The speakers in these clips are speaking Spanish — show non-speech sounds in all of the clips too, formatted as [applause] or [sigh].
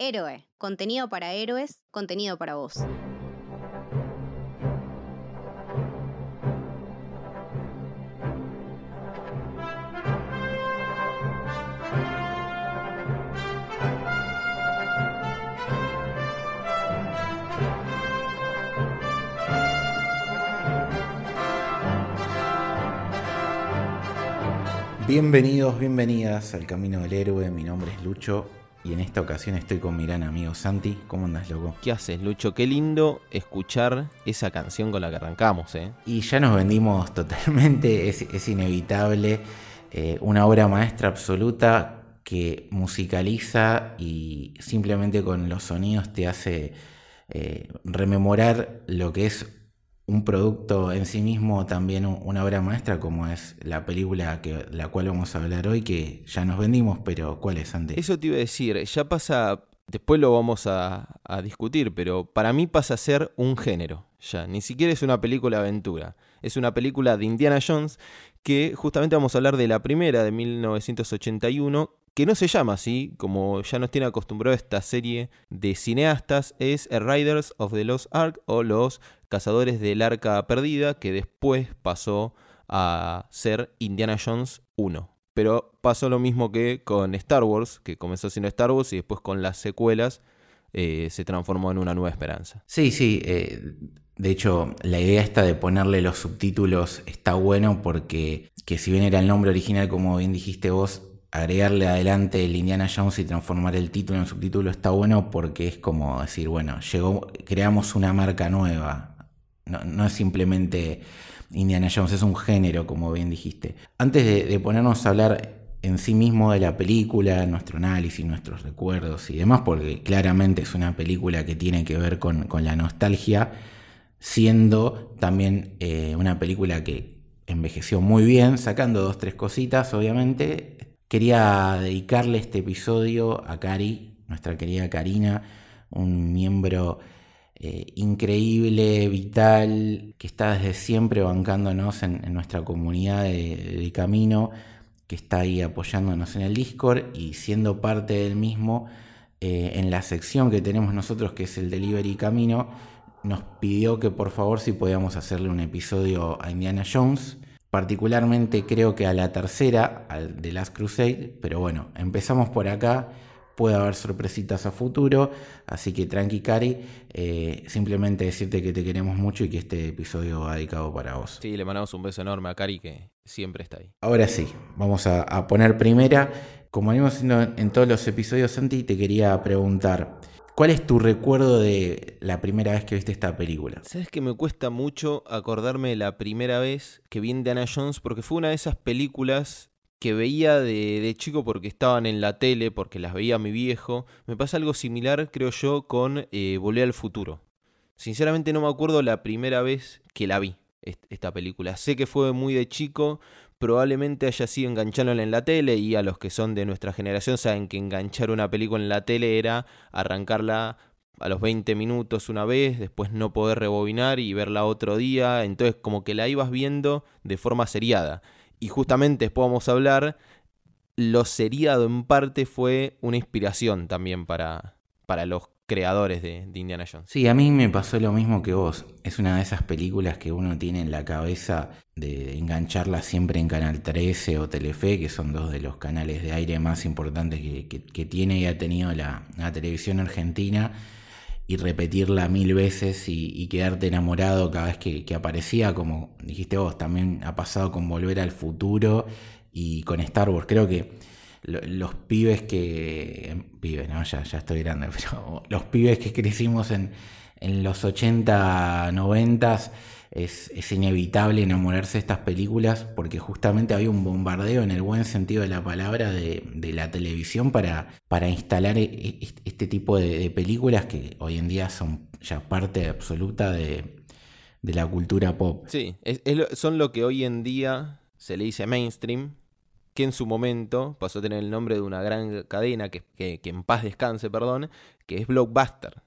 Héroe, contenido para héroes, contenido para vos. Bienvenidos, bienvenidas al Camino del Héroe. Mi nombre es Lucho y en esta ocasión estoy con mi gran amigo Santi. ¿Cómo andas, loco? ¿Qué haces, Lucho? Qué lindo escuchar esa canción con la que arrancamos, ¿eh? Y ya nos vendimos [laughs] totalmente, es, inevitable. Eh, una obra maestra absoluta que musicaliza y simplemente con los sonidos te hace eh, rememorar lo que es un producto en sí mismo, también una obra maestra como es la película que la cual vamos a hablar hoy, que ya nos vendimos, pero ¿cuál es, antes? Eso te iba a decir, ya pasa, después lo vamos a, a discutir, pero para mí pasa a ser un género, ya, ni siquiera es una película aventura, es una película de Indiana Jones que justamente vamos a hablar de la primera de 1981, que no se llama así, como ya nos tiene acostumbrado esta serie de cineastas, es A Riders of the Lost Ark o Los Cazadores del Arca Perdida, que después pasó a ser Indiana Jones 1. Pero pasó lo mismo que con Star Wars, que comenzó siendo Star Wars y después con las secuelas eh, se transformó en una nueva esperanza. Sí, sí. Eh, de hecho, la idea esta de ponerle los subtítulos está bueno porque que si bien era el nombre original, como bien dijiste vos, agregarle adelante el Indiana Jones y transformar el título en subtítulo está bueno porque es como decir, bueno, llegó, creamos una marca nueva. No, es simplemente Indiana Jones, es un género, como bien dijiste. Antes de, ponernos a hablar en sí mismo de la película, nuestro análisis, nuestros recuerdos y demás, porque claramente es una película que tiene que ver con, la nostalgia, siendo también eh, una película que envejeció muy bien, sacando dos, tres cositas, obviamente, Quería dedicarle este episodio a Cari, nuestra querida Karina, un miembro eh, increíble, vital, que está desde siempre bancándonos en, nuestra comunidad de, camino, que está ahí apoyándonos en el Discord y siendo parte del mismo eh, en la sección que tenemos nosotros, que es el Delivery Camino, nos pidió que por favor si podíamos hacerle un episodio a Indiana Jones. Particularmente creo que a la tercera, al de Last Crusade, pero bueno, empezamos por acá, puede haber sorpresitas a futuro, así que tranqui Cari, eh, simplemente decirte que te queremos mucho y que este episodio va dedicado para vos. Sí, le mandamos un beso enorme a Cari que siempre está ahí. Ahora sí, vamos a, poner primera, como venimos haciendo en todos los episodios, Santi, te quería preguntar, ¿Cuál es tu recuerdo de la primera vez que viste esta película? Sabes que me cuesta mucho acordarme de la primera vez que vi Indiana Jones porque fue una de esas películas que veía de, chico porque estaban en la tele, porque las veía mi viejo. Me pasa algo similar, creo yo, con eh, Volver al Futuro. Sinceramente no me acuerdo la primera vez que la vi, esta película. Sé que fue muy de chico, probablemente haya sido engancharlo en la tele y a los que son de nuestra generación saben que enganchar una película en la tele era arrancarla a los 20 minutos una vez, después no poder rebobinar y verla otro día, entonces como que la ibas viendo de forma seriada. Y justamente después vamos a hablar, lo seriado en parte fue una inspiración también para, para los creadores de, Indiana Jones. Sí, a mí me pasó lo mismo que vos. Es una de esas películas que uno tiene en la cabeza de engancharla siempre en Canal 13 o Telefe, que son dos de los canales de aire más importantes que, tiene y ha tenido la, televisión argentina, y repetirla mil veces y, quedarte enamorado cada vez que, aparecía, como dijiste vos, también ha pasado con Volver al Futuro y con Star Wars. Creo que los pibes que. Pibes, ¿no? Ya, ya estoy grande, [laughs] pero los pibes que crecimos en, los 80, 90 es, es, inevitable enamorarse de estas películas porque justamente había un bombardeo en el buen sentido de la palabra de, la televisión para, para instalar e, e, este tipo de, películas que hoy en día son ya parte absoluta de, la cultura pop. Sí, son lo que hoy en día se le dice mainstream, que en su momento pasó a tener el nombre de una gran cadena, que, en paz descanse, perdón, que es Blockbuster.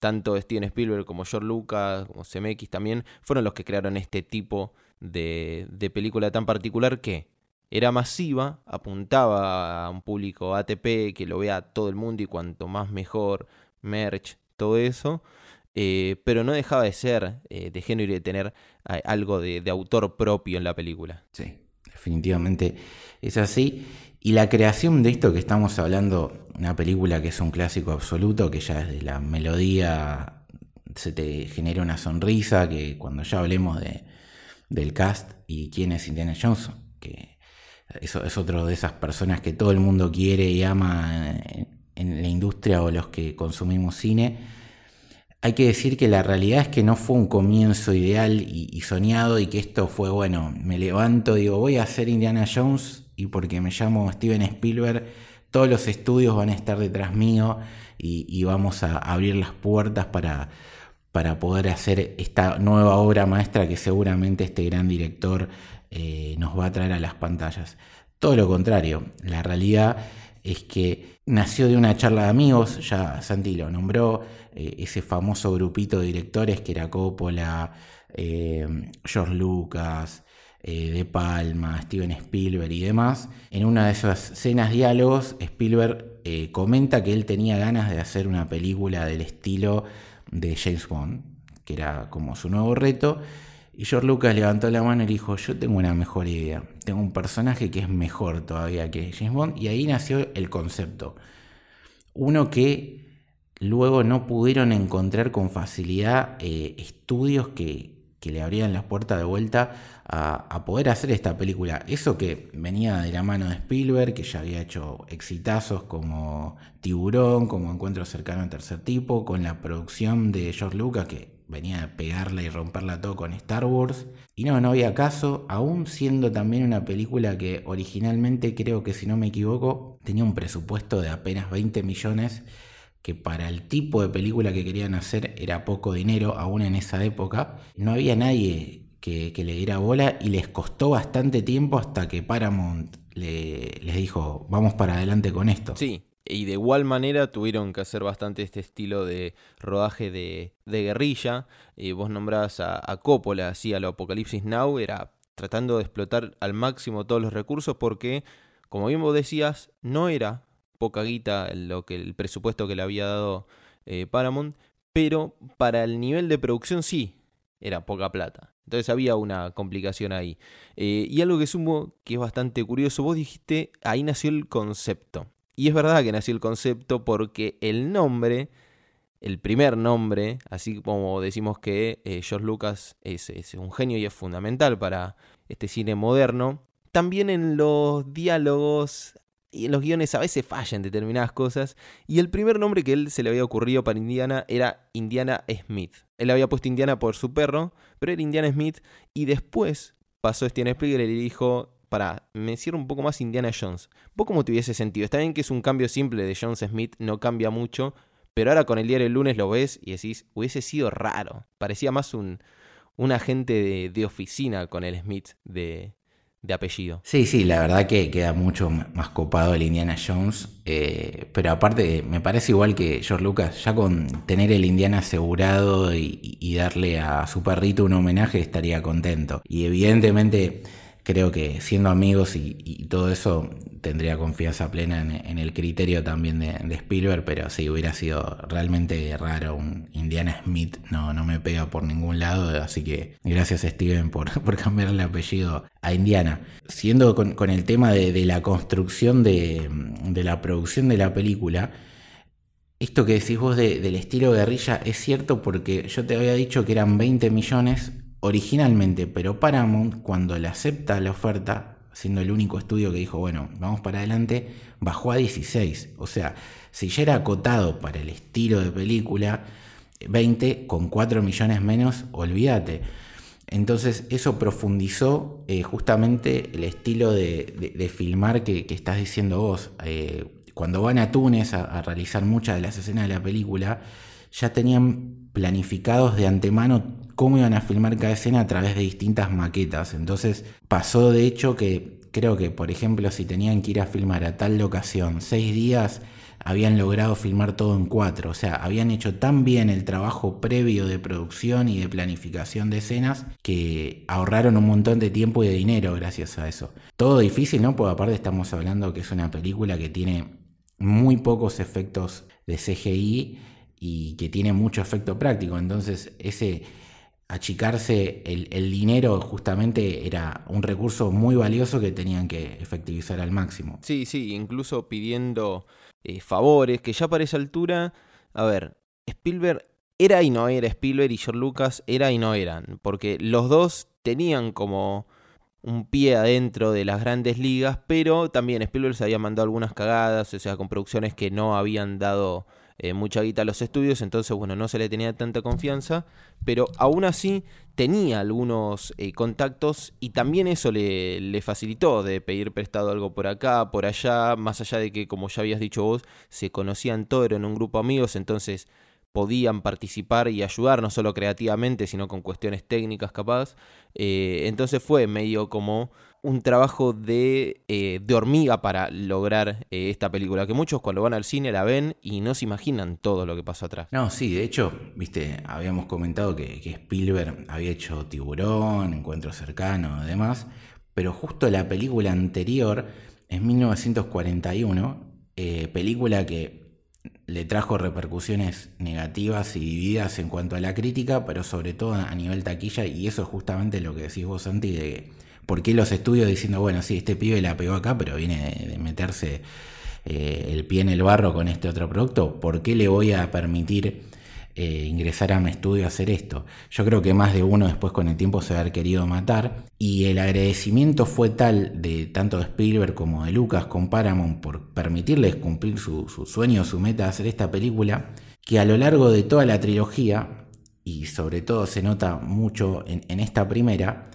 Tanto Steven Spielberg como George Lucas, como CMX también, fueron los que crearon este tipo de, película tan particular que era masiva, apuntaba a un público ATP que lo vea todo el mundo y cuanto más mejor, merch, todo eso, eh, pero no dejaba de ser eh, de género y de tener algo de, de autor propio en la película. Sí, definitivamente es así. Y la creación de esto que estamos hablando, una película que es un clásico absoluto, que ya desde la melodía se te genera una sonrisa, que cuando ya hablemos de, del cast y quién es Indiana Jones, que eso es otro de esas personas que todo el mundo quiere y ama en, la industria o los que consumimos cine. Hay que decir que la realidad es que no fue un comienzo ideal y, y soñado y que esto fue, bueno, me levanto, digo, voy a hacer Indiana Jones y porque me llamo Steven Spielberg, todos los estudios van a estar detrás mío y, vamos a abrir las puertas para, para poder hacer esta nueva obra maestra que seguramente este gran director eh, nos va a traer a las pantallas. Todo lo contrario, la realidad es que nació de una charla de amigos, ya Santi lo nombró, eh, ese famoso grupito de directores que era Coppola, eh, George Lucas, eh, de Palma, Steven Spielberg y demás, en una de esas escenas diálogos, Spielberg eh, comenta que él tenía ganas de hacer una película del estilo de James Bond, que era como su nuevo reto. Y George Lucas levantó la mano y dijo, yo tengo una mejor idea, tengo un personaje que es mejor todavía que James Bond, y ahí nació el concepto. Uno que luego no pudieron encontrar con facilidad eh, estudios que, que le abrían las puertas de vuelta a, poder hacer esta película. Eso que venía de la mano de Spielberg, que ya había hecho exitazos como Tiburón, como Encuentro cercano al tercer tipo, con la producción de George Lucas, que venía a pegarla y romperla todo con Star Wars. Y no, no había caso, aún siendo también una película que originalmente creo que si no me equivoco tenía un presupuesto de apenas 20 millones que para el tipo de película que querían hacer era poco dinero, aún en esa época. No había nadie que, le diera bola y les costó bastante tiempo hasta que Paramount les dijo, vamos para adelante con esto. Sí, y de igual manera tuvieron que hacer bastante este estilo de rodaje de, guerrilla. y vos nombrabas a, a Coppola, así a lo Apocalipsis Now, era tratando de explotar al máximo todos los recursos porque, como bien vos decías, no era poca guita lo que, el presupuesto que le había dado eh, Paramount, pero para el nivel de producción sí, era poca plata. Entonces había una complicación ahí. Eh, y algo que sumo que es bastante curioso, vos dijiste, ahí nació el concepto. Y es verdad que nació el concepto porque el nombre, el primer nombre, así como decimos que eh, George Lucas es, es un genio y es fundamental para este cine moderno, también en los diálogos y los guiones a veces fallan determinadas cosas. Y el primer nombre que él se le había ocurrido para Indiana era Indiana Smith. Él había puesto Indiana por su perro, pero era Indiana Smith. Y después pasó Steven Spielberg y le dijo, para, me cierro un poco más Indiana Jones. ¿Vos cómo tuviese sentido? Está bien que es un cambio simple de Jones Smith, no cambia mucho. Pero ahora con el diario el lunes lo ves y decís, hubiese sido raro. Parecía más un, un agente de, de oficina con el Smith de, de apellido. Sí, sí, la verdad que queda mucho más copado el Indiana Jones, eh, pero aparte me parece igual que George Lucas, ya con tener el Indiana asegurado y, y darle a su perrito un homenaje estaría contento. Y evidentemente creo que siendo amigos y, todo eso tendría confianza plena en, el criterio también de, Spielberg, pero si hubiera sido realmente raro un Indiana Smith, no, no me pega por ningún lado, así que gracias Steven por, [laughs] por cambiarle el apellido a Indiana. Siendo con, el tema de, la construcción de, la producción de la película, esto que decís vos del estilo guerrilla es cierto porque yo te había dicho que eran 20 millones originalmente, pero Paramount cuando le acepta la oferta, siendo el único estudio que dijo, bueno, vamos para adelante, bajó a 16. O sea, si ya era acotado para el estilo de película, 20 con 4 millones menos, olvídate. Entonces eso profundizó eh, justamente el estilo de, filmar que, estás diciendo vos. Eh, cuando van a Túnez a realizar muchas de las escenas de la película, ya tenían planificados de antemano cómo iban a filmar cada escena a través de distintas maquetas. Entonces pasó de hecho que creo que, por ejemplo, si tenían que ir a filmar a tal locación seis días, habían logrado filmar todo en cuatro. O sea, habían hecho tan bien el trabajo previo de producción y de planificación de escenas que ahorraron un montón de tiempo y de dinero gracias a eso. Todo difícil, ¿no? Porque aparte estamos hablando que es una película que tiene muy pocos efectos de CGI y que tiene mucho efecto práctico. Entonces, ese achicarse el, dinero justamente era un recurso muy valioso que tenían que efectivizar al máximo. Sí, sí, incluso pidiendo eh, favores, que ya para esa altura, a ver, Spielberg era y no era Spielberg y George Lucas era y no eran, porque los dos tenían como un pie adentro de las grandes ligas, pero también Spielberg se había mandado algunas cagadas, o sea, con producciones que no habían dado eh, mucha guita a los estudios, entonces, bueno, no se le tenía tanta confianza, pero aún así tenía algunos eh, contactos y también eso le, facilitó de pedir prestado algo por acá, por allá, más allá de que, como ya habías dicho vos, se conocían todos, en un grupo de amigos, entonces podían participar y ayudar, no solo creativamente, sino con cuestiones técnicas capaz. Eh, entonces fue medio como un trabajo de, eh, de hormiga para lograr eh, esta película, que muchos cuando van al cine la ven y no se imaginan todo lo que pasó atrás. No, sí, de hecho, viste, habíamos comentado que, que Spielberg había hecho Tiburón, Encuentro Cercano, demás, pero justo la película anterior, en 1941, película que le trajo repercusiones negativas y divididas en cuanto a la crítica, pero sobre todo a nivel taquilla, y eso es justamente lo que decís vos, Santi, de por qué los estudios diciendo, bueno, sí, este pibe la pegó acá, pero viene de, meterse eh, el pie en el barro con este otro producto, ¿por qué le voy a permitir eh, ingresar a mi estudio a hacer esto. Yo creo que más de uno después con el tiempo se haber querido matar y el agradecimiento fue tal de tanto de Spielberg como de Lucas con Paramount por permitirles cumplir su, sueño, su meta de hacer esta película, que a lo largo de toda la trilogía, y sobre todo se nota mucho en esta primera,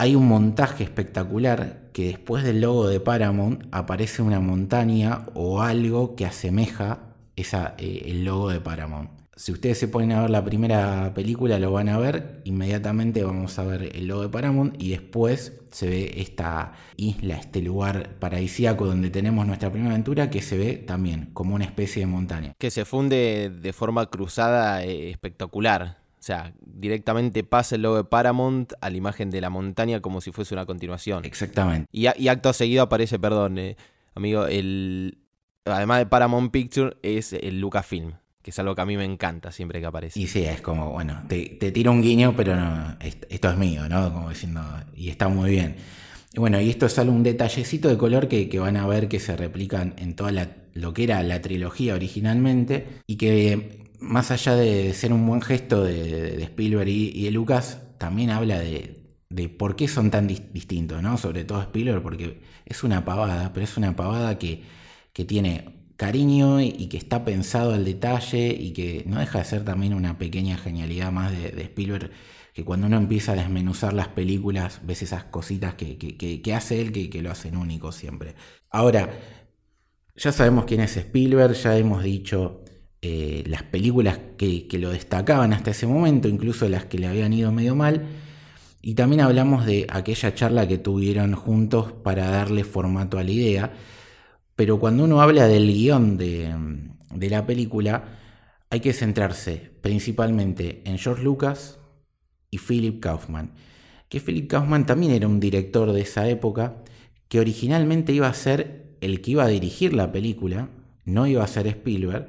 hay un montaje espectacular que después del logo de Paramount aparece una montaña o algo que asemeja eh, el logo de Paramount. Si ustedes se ponen a ver la primera película, lo van a ver. Inmediatamente vamos a ver el logo de Paramount y después se ve esta isla, este lugar paradisíaco donde tenemos nuestra primera aventura que se ve también como una especie de montaña. Que se funde de forma cruzada eh, espectacular. O sea, directamente pasa el logo de Paramount a la imagen de la montaña como si fuese una continuación. Exactamente. Y, acto seguido aparece, perdón, eh, amigo, el. Además de Paramount Picture, es el Lucasfilm que es algo que a mí me encanta siempre que aparece. Y sí, es como, bueno, te, tiro un guiño, pero no, esto es mío, ¿no? Como diciendo, y está muy bien. Y bueno, y esto es solo un detallecito de color que, van a ver que se replican en toda la, lo que era la trilogía originalmente y que más allá de ser un buen gesto de, Spielberg y, de Lucas, también habla de, por qué son tan distintos, ¿no? Sobre todo Spielberg, porque es una pavada, pero es una pavada que, que tiene cariño y, que está pensado al detalle y que no deja de ser también una pequeña genialidad más de, Spielberg, que cuando uno empieza a desmenuzar las películas ves esas cositas que, hace él que, lo hacen único siempre. Ahora, ya sabemos quién es Spielberg, ya hemos dicho eh, las películas que, lo destacaban hasta ese momento, incluso las que le habían ido medio mal. Y también hablamos de aquella charla que tuvieron juntos para darle formato a la idea pero cuando uno habla del guion de, la película, hay que centrarse principalmente en George Lucas y Philip Kaufman. Que Philip Kaufman también era un director de esa época que originalmente iba a ser el que iba a dirigir la película, no iba a ser Spielberg.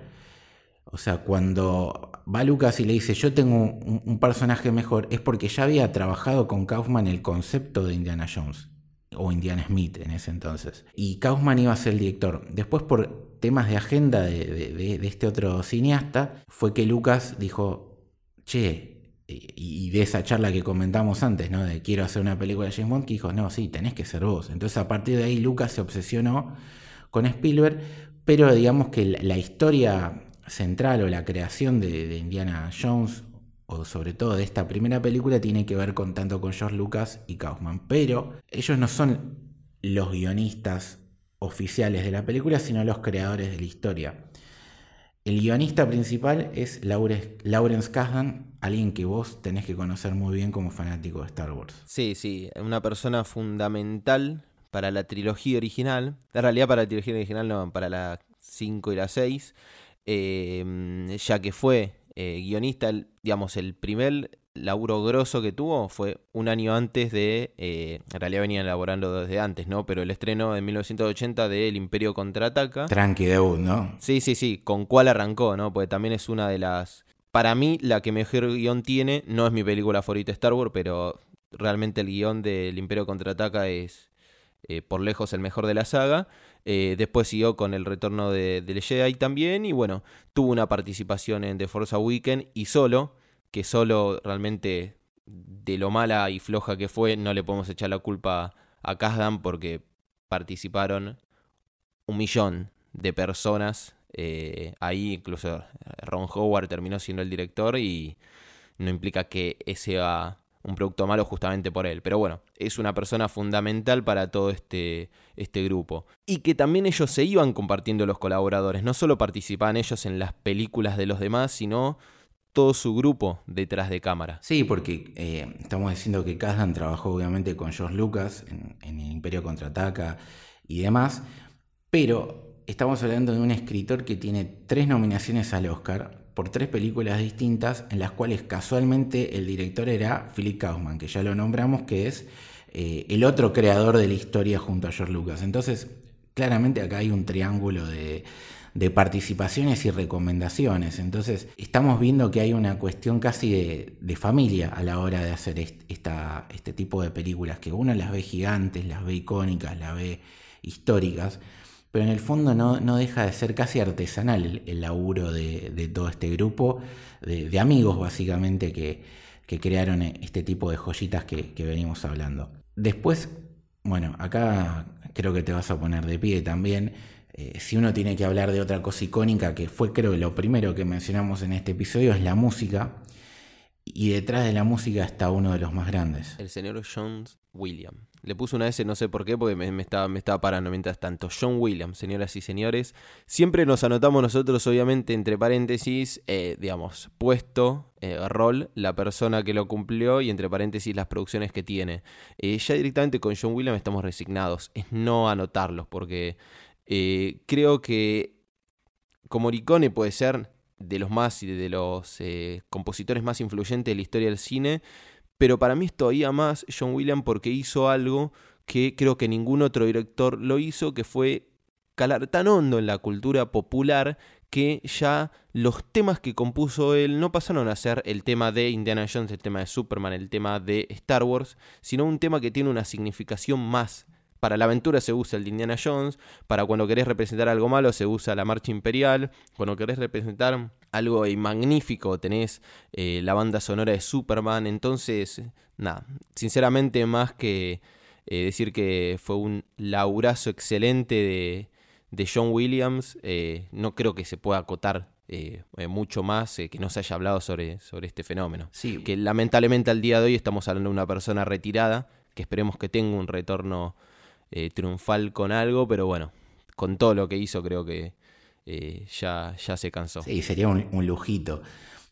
O sea, cuando va Lucas y le dice yo tengo un, personaje mejor, es porque ya había trabajado con Kaufman el concepto de Indiana Jones o Indiana Smith en ese entonces. Y Kaufman iba a ser el director. Después, por temas de agenda de, este otro cineasta, fue que Lucas dijo, che, y, de esa charla que comentamos antes, ¿no? De quiero hacer una película de James Bond, que dijo, no, sí, tenés que ser vos. Entonces, a partir de ahí, Lucas se obsesionó con Spielberg, pero digamos que la, historia central o la creación de, Indiana Jones o sobre todo de esta primera película, tiene que ver con tanto con George Lucas y Kaufman. Pero ellos no son los guionistas oficiales de la película, sino los creadores de la historia. El guionista principal es Lawrence Kasdan, alguien que vos tenés que conocer muy bien como fanático de Star Wars. Sí, sí, una persona fundamental para la trilogía original. En realidad para la trilogía original no, para la 5 y la 6, eh, ya que fue eh, guionista, digamos, el primer laburo grosso que tuvo fue un año antes de, eh, en realidad venían elaborando desde antes, ¿no? Pero el estreno en 1980 de El Imperio Contraataca. Tranqui debut, ¿no? Sí, sí, sí, con cuál arrancó, ¿no? Porque también es una de las... Para mí, la que mejor guion tiene, no es mi película favorita Star Wars, pero realmente el guion del Imperio Contraataca es eh, por lejos el mejor de la saga. Eh, después siguió con el retorno de, de Jedi también. Y bueno, tuvo una participación en The Force Awakens y solo, que solo realmente de lo mala y floja que fue, no le podemos echar la culpa a Kazdan porque participaron un millón de personas. Eh, ahí incluso Ron Howard terminó siendo el director y no implica que ese va un producto malo justamente por él. Pero bueno, es una persona fundamental para todo este, este grupo. Y que también ellos se iban compartiendo los colaboradores. No solo participaban ellos en las películas de los demás, sino todo su grupo detrás de cámara. Sí, porque eh, estamos diciendo que Kazdan trabajó obviamente con George Lucas en, en el Imperio Contraataca y demás, pero estamos hablando de un escritor que tiene tres nominaciones al Oscar por tres películas distintas en las cuales casualmente el director era Philip Kaufman, que ya lo nombramos, que es eh, el otro creador de la historia junto a George Lucas. Entonces, claramente acá hay un triángulo de, participaciones y recomendaciones. Entonces, estamos viendo que hay una cuestión casi de, de familia a la hora de hacer este tipo de películas, que uno las ve gigantes, las ve icónicas, las ve históricas, pero en el fondo no, no deja de ser casi artesanal el, el laburo de, de, todo este grupo, de, amigos básicamente que, que, crearon este tipo de joyitas que, que venimos hablando. Después, bueno, acá creo que te vas a poner de pie también. Eh, si uno tiene que hablar de otra cosa icónica, que fue creo lo primero que mencionamos en este episodio, es la música. Y detrás de la música está uno de los más grandes. El señor John Williams. Le puse una S, no sé por qué, porque me, estaba, me estaba parando mientras tanto. John Williams, señoras y señores. Siempre nos anotamos nosotros, obviamente, entre paréntesis, eh, digamos, puesto, eh, rol, la persona que lo cumplió y entre paréntesis las producciones que tiene. Eh, ya directamente con John Williams estamos resignados. Es no anotarlos, porque creo que como Morricone puede ser de los más y de los eh, compositores más influyentes de la historia del cine, pero para mí es todavía más John Williams porque hizo algo que creo que ningún otro director lo hizo, que fue calar tan hondo en la cultura popular que ya los temas que compuso él no pasaron a ser el tema de Indiana Jones, el tema de Superman, el tema de Star Wars, sino un tema que tiene una significación más para la aventura se usa el de Indiana Jones, para cuando querés representar algo malo se usa la marcha imperial, cuando querés representar algo magnífico tenés eh, la banda sonora de Superman, entonces, nada, sinceramente más que eh, decir que fue un laburazo excelente de, de John Williams, eh, no creo que se pueda acotar eh, mucho más eh, que no se haya hablado sobre, sobre este fenómeno. Sí. Que lamentablemente al día de hoy estamos hablando de una persona retirada, que esperemos que tenga un retorno eh, triunfal con algo, pero bueno, con todo lo que hizo creo que eh, ya, ya se cansó. Sí, sería un, un lujito.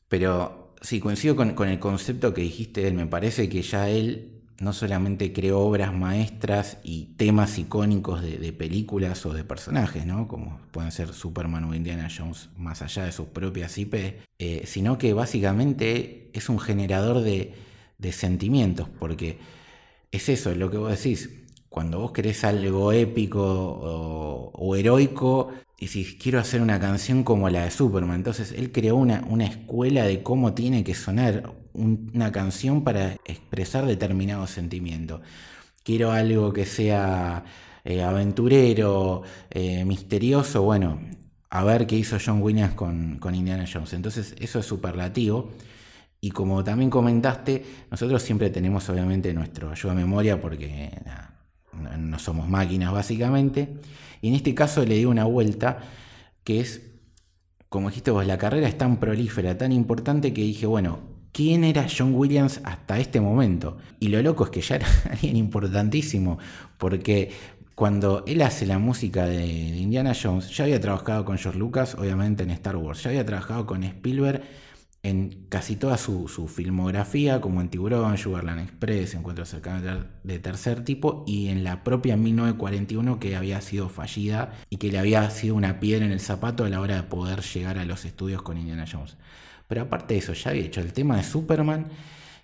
Pero sí, coincido con, con, el concepto que dijiste él. Me parece que ya él no solamente creó obras maestras y temas icónicos de, de, películas o de personajes, ¿no? Como pueden ser Superman o Indiana Jones, más allá de sus propias IP, eh, sino que básicamente es un generador de, de sentimientos, porque es eso, lo que vos decís cuando vos querés algo épico o, o, heroico, si quiero hacer una canción como la de Superman, entonces él creó una, escuela de cómo tiene que sonar un, una canción para expresar determinado sentimiento. Quiero algo que sea eh, aventurero, eh, misterioso, bueno, a ver qué hizo John Williams con, Indiana Jones. Entonces eso es superlativo. Y como también comentaste, nosotros siempre tenemos obviamente nuestro ayuda a memoria porque no somos máquinas básicamente. Y en este caso le di una vuelta que es, como dijiste vos, la carrera es tan prolífera, tan importante que dije, bueno, ¿quién era John Williams hasta este momento? Y lo loco es que ya era [laughs] alguien importantísimo, porque cuando él hace la música de, Indiana Jones, ya había trabajado con George Lucas, obviamente en Star Wars, ya había trabajado con Spielberg en casi toda su, filmografía, como en Tiburón, Sugarland Express, Encuentros cercanos de tercer tipo, y en la propia 1941 que había sido fallida y que le había sido una piedra en el zapato a la hora de poder llegar a los estudios con Indiana Jones. Pero aparte de eso, ya había hecho el tema de Superman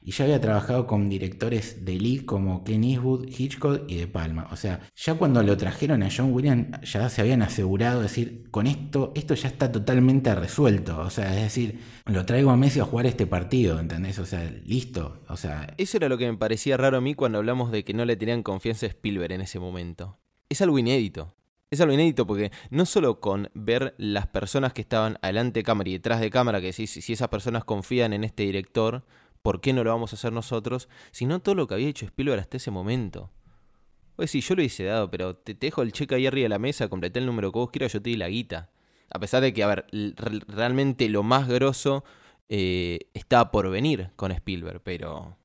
y ya había trabajado con directores de lead como Clint Eastwood, Hitchcock y De Palma. O sea, ya cuando lo trajeron a John Williams ya se habían asegurado de decir, con esto, esto ya está totalmente resuelto. O sea, es decir, lo traigo a Messi a jugar este partido, ¿entendés? O sea, listo. O sea... Eso era lo que me parecía raro a mí cuando hablamos de que no le tenían confianza a Spielberg en ese momento. Es algo inédito. Es algo inédito porque no solo con ver las personas que estaban adelante de cámara y detrás de cámara, que si, si esas personas confían en este director, ¿por qué no lo vamos a hacer nosotros? Sino todo lo que había hecho Spielberg hasta ese momento. Pues sí, yo lo hice dado, pero te, dejo el cheque ahí arriba de la mesa, completé el número que vos quieras, yo te di la guita. A pesar de que, a ver, realmente lo más grosso eh, está por venir con Spielberg, pero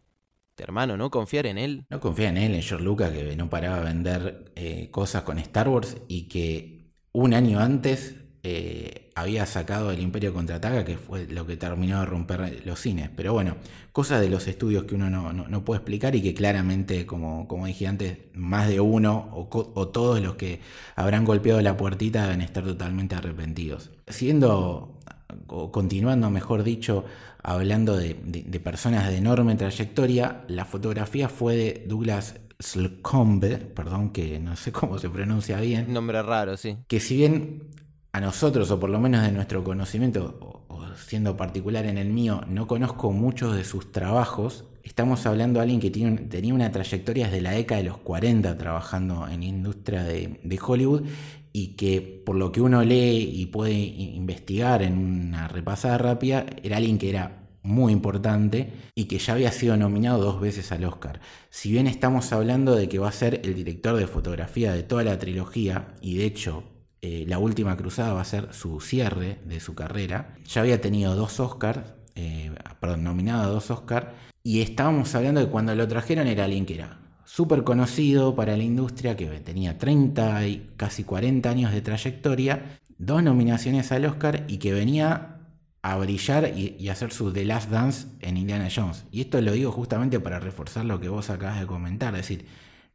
hermano, ¿no? Confiar en él. No confía en él, en George Lucas, que no paraba de vender eh, cosas con Star Wars y que un año antes eh, había sacado el Imperio Contraataca, que fue lo que terminó de romper los cines. Pero bueno, cosas de los estudios que uno no, puede explicar y que claramente, como, como dije antes, más de uno o, todos los que habrán golpeado la puertita deben estar totalmente arrepentidos. Siendo, o continuando, mejor dicho, hablando de, personas de enorme trayectoria, la fotografía fue de Douglas Slocombe, perdón que no sé cómo se pronuncia bien. Nombre raro, sí. Que si bien a nosotros, o por lo menos de nuestro conocimiento, o, siendo particular en el mío, no conozco muchos de sus trabajos, estamos hablando de alguien que tenía una trayectoria desde la década de los 40 trabajando en industria de, de Hollywood y que por lo que uno lee y puede investigar en una repasada rápida, era alguien que era muy importante y que ya había sido nominado dos veces al Oscar. Si bien estamos hablando de que va a ser el director de fotografía de toda la trilogía, y de hecho eh, La Última Cruzada va a ser su cierre de su carrera. Ya había tenido dos Oscars, eh, perdón, nominado a dos Oscars, y estábamos hablando de cuando lo trajeron era alguien que era súper conocido para la industria, que tenía 30 y casi 40 años de trayectoria, dos nominaciones al Oscar y que venía a brillar y, y, hacer su The Last Dance en Indiana Jones. Y esto lo digo justamente para reforzar lo que vos acabas de comentar, es decir,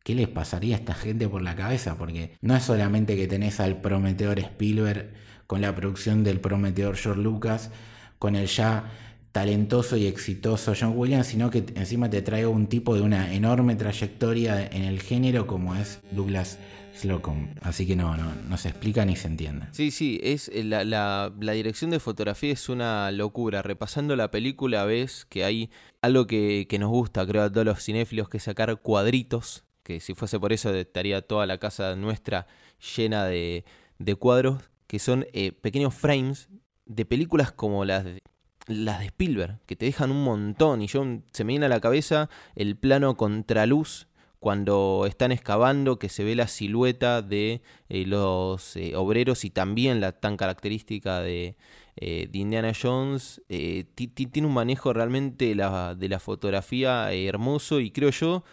¿Qué les pasaría a esta gente por la cabeza? Porque no es solamente que tenés al prometedor Spielberg con la producción del prometedor George Lucas, con el ya talentoso y exitoso John Williams, sino que encima te traigo un tipo de una enorme trayectoria en el género como es Douglas Slocum. Así que no, no, no se explica ni se entiende. Sí, sí, es eh, la, dirección de fotografía es una locura. Repasando la película ves que hay algo que, que nos gusta, creo, a todos los cinéfilos, que es sacar cuadritos que si fuese por eso estaría toda la casa nuestra llena de, cuadros, que son eh, pequeños frames de películas como las de, las de Spielberg, que te dejan un montón. Y yo se me viene a la cabeza el plano contraluz cuando están excavando, que se ve la silueta de eh, los eh, obreros y también la tan característica de, de Indiana Jones. tiene un manejo realmente de la, de la fotografía hermoso y creo yo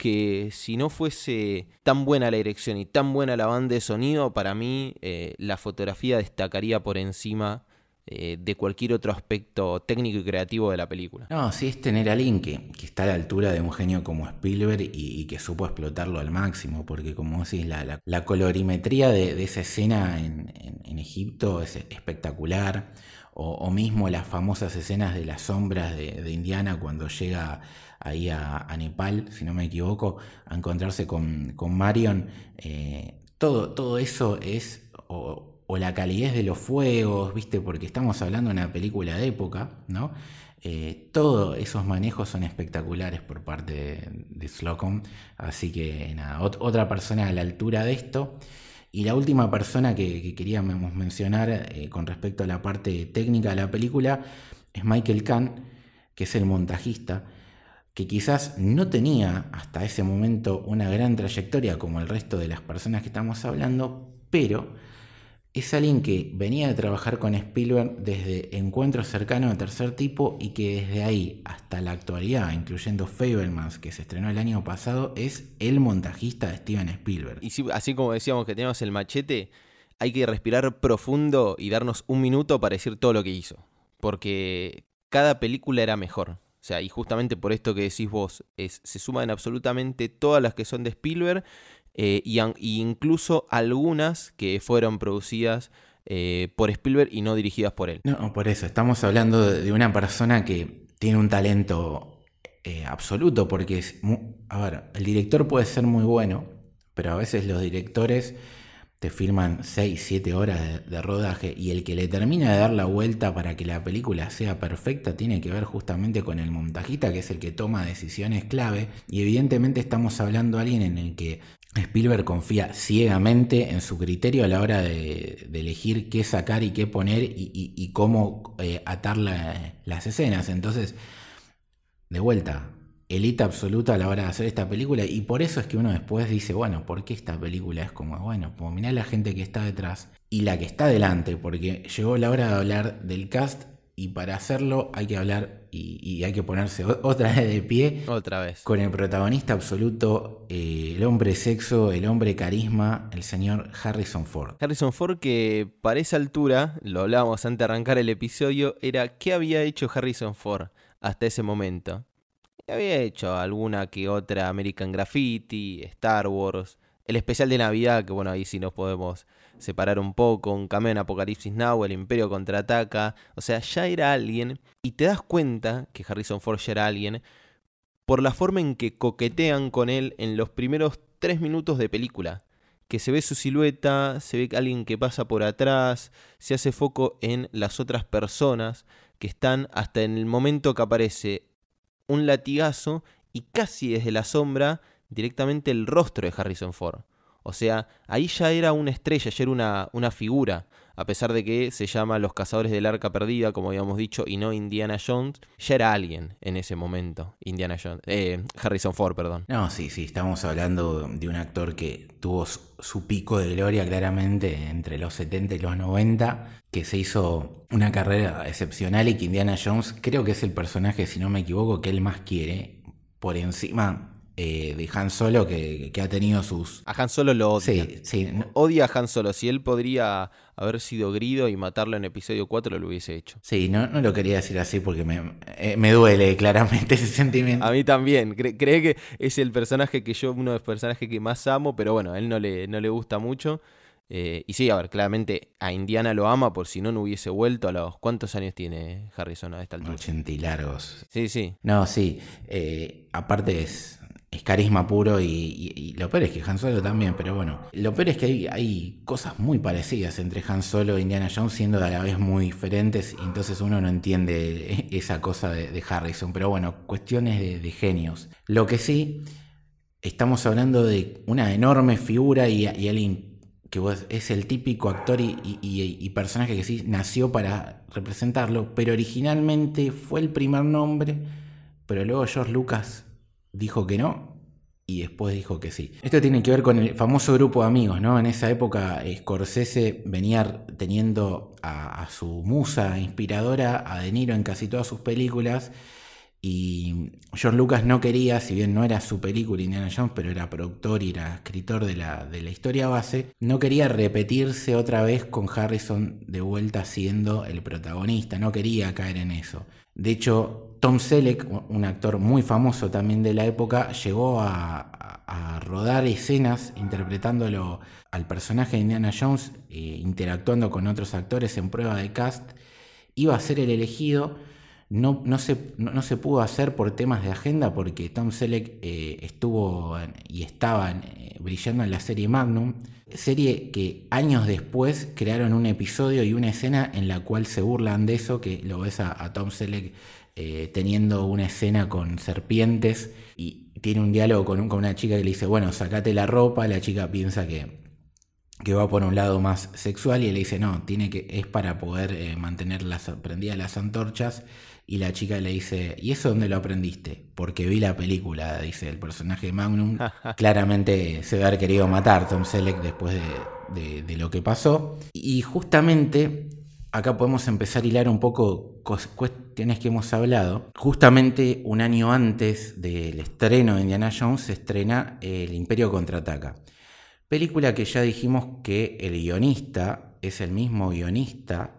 que si no fuese tan buena la dirección y tan buena la banda de sonido, para mí eh, la fotografía destacaría por encima eh, de cualquier otro aspecto técnico y creativo de la película. No, sí es tener a alguien que, está a la altura de un genio como Spielberg y, que supo explotarlo al máximo, porque como decís, la, la, colorimetría de, esa escena en, Egipto es espectacular, o, mismo las famosas escenas de las sombras de, de Indiana cuando llega ahí a, Nepal, si no me equivoco, a encontrarse con, Marion. Eh, todo, todo eso es, o, la calidez de los fuegos, ¿viste? Porque estamos hablando de una película de época, ¿no? Eh, todos esos manejos son espectaculares por parte de, de Slocum. Así que nada, otra persona a la altura de esto. Y la última persona que, queríamos mencionar eh, con respecto a la parte técnica de la película es Michael Kahn, que es el montajista que quizás no tenía hasta ese momento una gran trayectoria como el resto de las personas que estamos hablando, pero es alguien que venía de trabajar con Spielberg desde encuentros cercanos de tercer tipo y que desde ahí hasta la actualidad, incluyendo Fablemans, que se estrenó el año pasado, es el montajista de Steven Spielberg. Y así como decíamos que teníamos el machete, hay que respirar profundo y darnos un minuto para decir todo lo que hizo. Porque cada película era mejor. O sea, y justamente por esto que decís vos, se suman absolutamente todas las que son de Spielberg eh, y, incluso algunas que fueron producidas eh, por Spielberg y no dirigidas por él. No, por eso, estamos hablando de una persona que tiene un talento eh, absoluto, porque es, a ver, el director puede ser muy bueno, pero a veces los directores te firman 6, 7 horas de, rodaje y el que le termina de dar la vuelta para que la película sea perfecta tiene que ver justamente con el montajista, que es el que toma decisiones clave. Y evidentemente estamos hablando de alguien en el que Spielberg confía ciegamente en su criterio a la hora de, elegir qué sacar y qué poner y, cómo eh, atar las escenas. Entonces, de vuelta, elita absoluta a la hora de hacer esta película y por eso es que uno después dice, bueno, ¿por qué esta película es como, bueno, pues mirá la gente que está detrás y la que está delante, porque llegó la hora de hablar del cast y para hacerlo hay que hablar y, hay que ponerse otra vez de pie. Otra vez. Con el protagonista absoluto, eh, el hombre sexo, el hombre carisma, el señor Harrison Ford. Harrison Ford que para esa altura, lo hablábamos antes de arrancar el episodio, era qué había hecho Harrison Ford hasta ese momento había hecho alguna que otra American Graffiti, Star Wars, el especial de Navidad, que bueno, ahí sí nos podemos separar un poco, un cameo en Apocalipsis Now, el Imperio contraataca, o sea, ya era alguien, y te das cuenta que Harrison Ford ya era alguien por la forma en que coquetean con él en los primeros tres minutos de película. Que se ve su silueta, se ve alguien que pasa por atrás, se hace foco en las otras personas que están hasta en el momento que aparece un latigazo y casi desde la sombra directamente el rostro de Harrison Ford. O sea, ahí ya era una estrella, ya era una, una figura. A pesar de que se llama Los Cazadores del Arca Perdida, como habíamos dicho, y no Indiana Jones, ya era alguien en ese momento. Indiana Jones. Eh, Harrison Ford, perdón. No, sí, sí, estamos hablando de un actor que tuvo su pico de gloria claramente entre los 70 y los 90, que se hizo una carrera excepcional y que Indiana Jones creo que es el personaje, si no me equivoco, que él más quiere. Por encima eh, de Han Solo que, ha tenido sus... A Han Solo lo odia. Sí, sí. Odia a Han Solo. Si él podría haber sido grido y matarlo en episodio 4, lo hubiese hecho. Sí, no, no lo quería decir así porque me, eh, me duele claramente [laughs] ese sentimiento. A mí también. cree que es el personaje que yo, uno de los personajes que más amo, pero bueno, a él no le, no le gusta mucho. Eh, y sí, a ver, claramente a Indiana lo ama, por si no, no hubiese vuelto a los... ¿Cuántos años tiene Harrison a esta altura? 80 y largos. Sí, sí. No, sí. aparte es es carisma puro y, lo peor es que Han Solo también, pero bueno, lo peor es que hay, cosas muy parecidas entre Han Solo e Indiana Jones siendo a la vez muy diferentes y entonces uno no entiende [laughs] esa cosa de, Harrison, pero bueno, cuestiones de, genios. Lo que sí, estamos hablando de una enorme figura y, alguien que es el típico actor y, y personaje que sí nació para representarlo, pero originalmente fue el primer nombre, pero luego George Lucas dijo que no y después dijo que sí. Esto tiene que ver con el famoso grupo de amigos, ¿no? En esa época Scorsese venía teniendo a, su musa inspiradora, a De Niro en casi todas sus películas, y George Lucas no quería, si bien no era su película Indiana Jones, pero era productor y era escritor de la, de la historia base, no quería repetirse otra vez con Harrison de vuelta siendo el protagonista, no quería caer en eso. De hecho, Tom Selleck, un actor muy famoso también de la época, llegó a, rodar escenas interpretándolo al personaje de Indiana Jones, eh, interactuando con otros actores en prueba de cast. Iba a ser el elegido, no, se, pudo hacer por temas de agenda porque Tom Selleck eh, estuvo y estaba eh, brillando en la serie Magnum, serie que años después crearon un episodio y una escena en la cual se burlan de eso, que lo ves a, Tom Selleck eh, teniendo una escena con serpientes y tiene un diálogo con, con, una chica que le dice, bueno, sacate la ropa, la chica piensa que, que va por un lado más sexual y él le dice, no, tiene que, es para poder eh, mantener las, prendidas las antorchas. Y la chica le dice, ¿y eso dónde lo aprendiste? Porque vi la película, dice el personaje de Magnum. [laughs] Claramente se debe haber querido matar Tom Selleck después de, lo que pasó. Y justamente acá podemos empezar a hilar un poco cuestiones que hemos hablado. Justamente un año antes del estreno de Indiana Jones se estrena El Imperio Contraataca. Película que ya dijimos que el guionista es el mismo guionista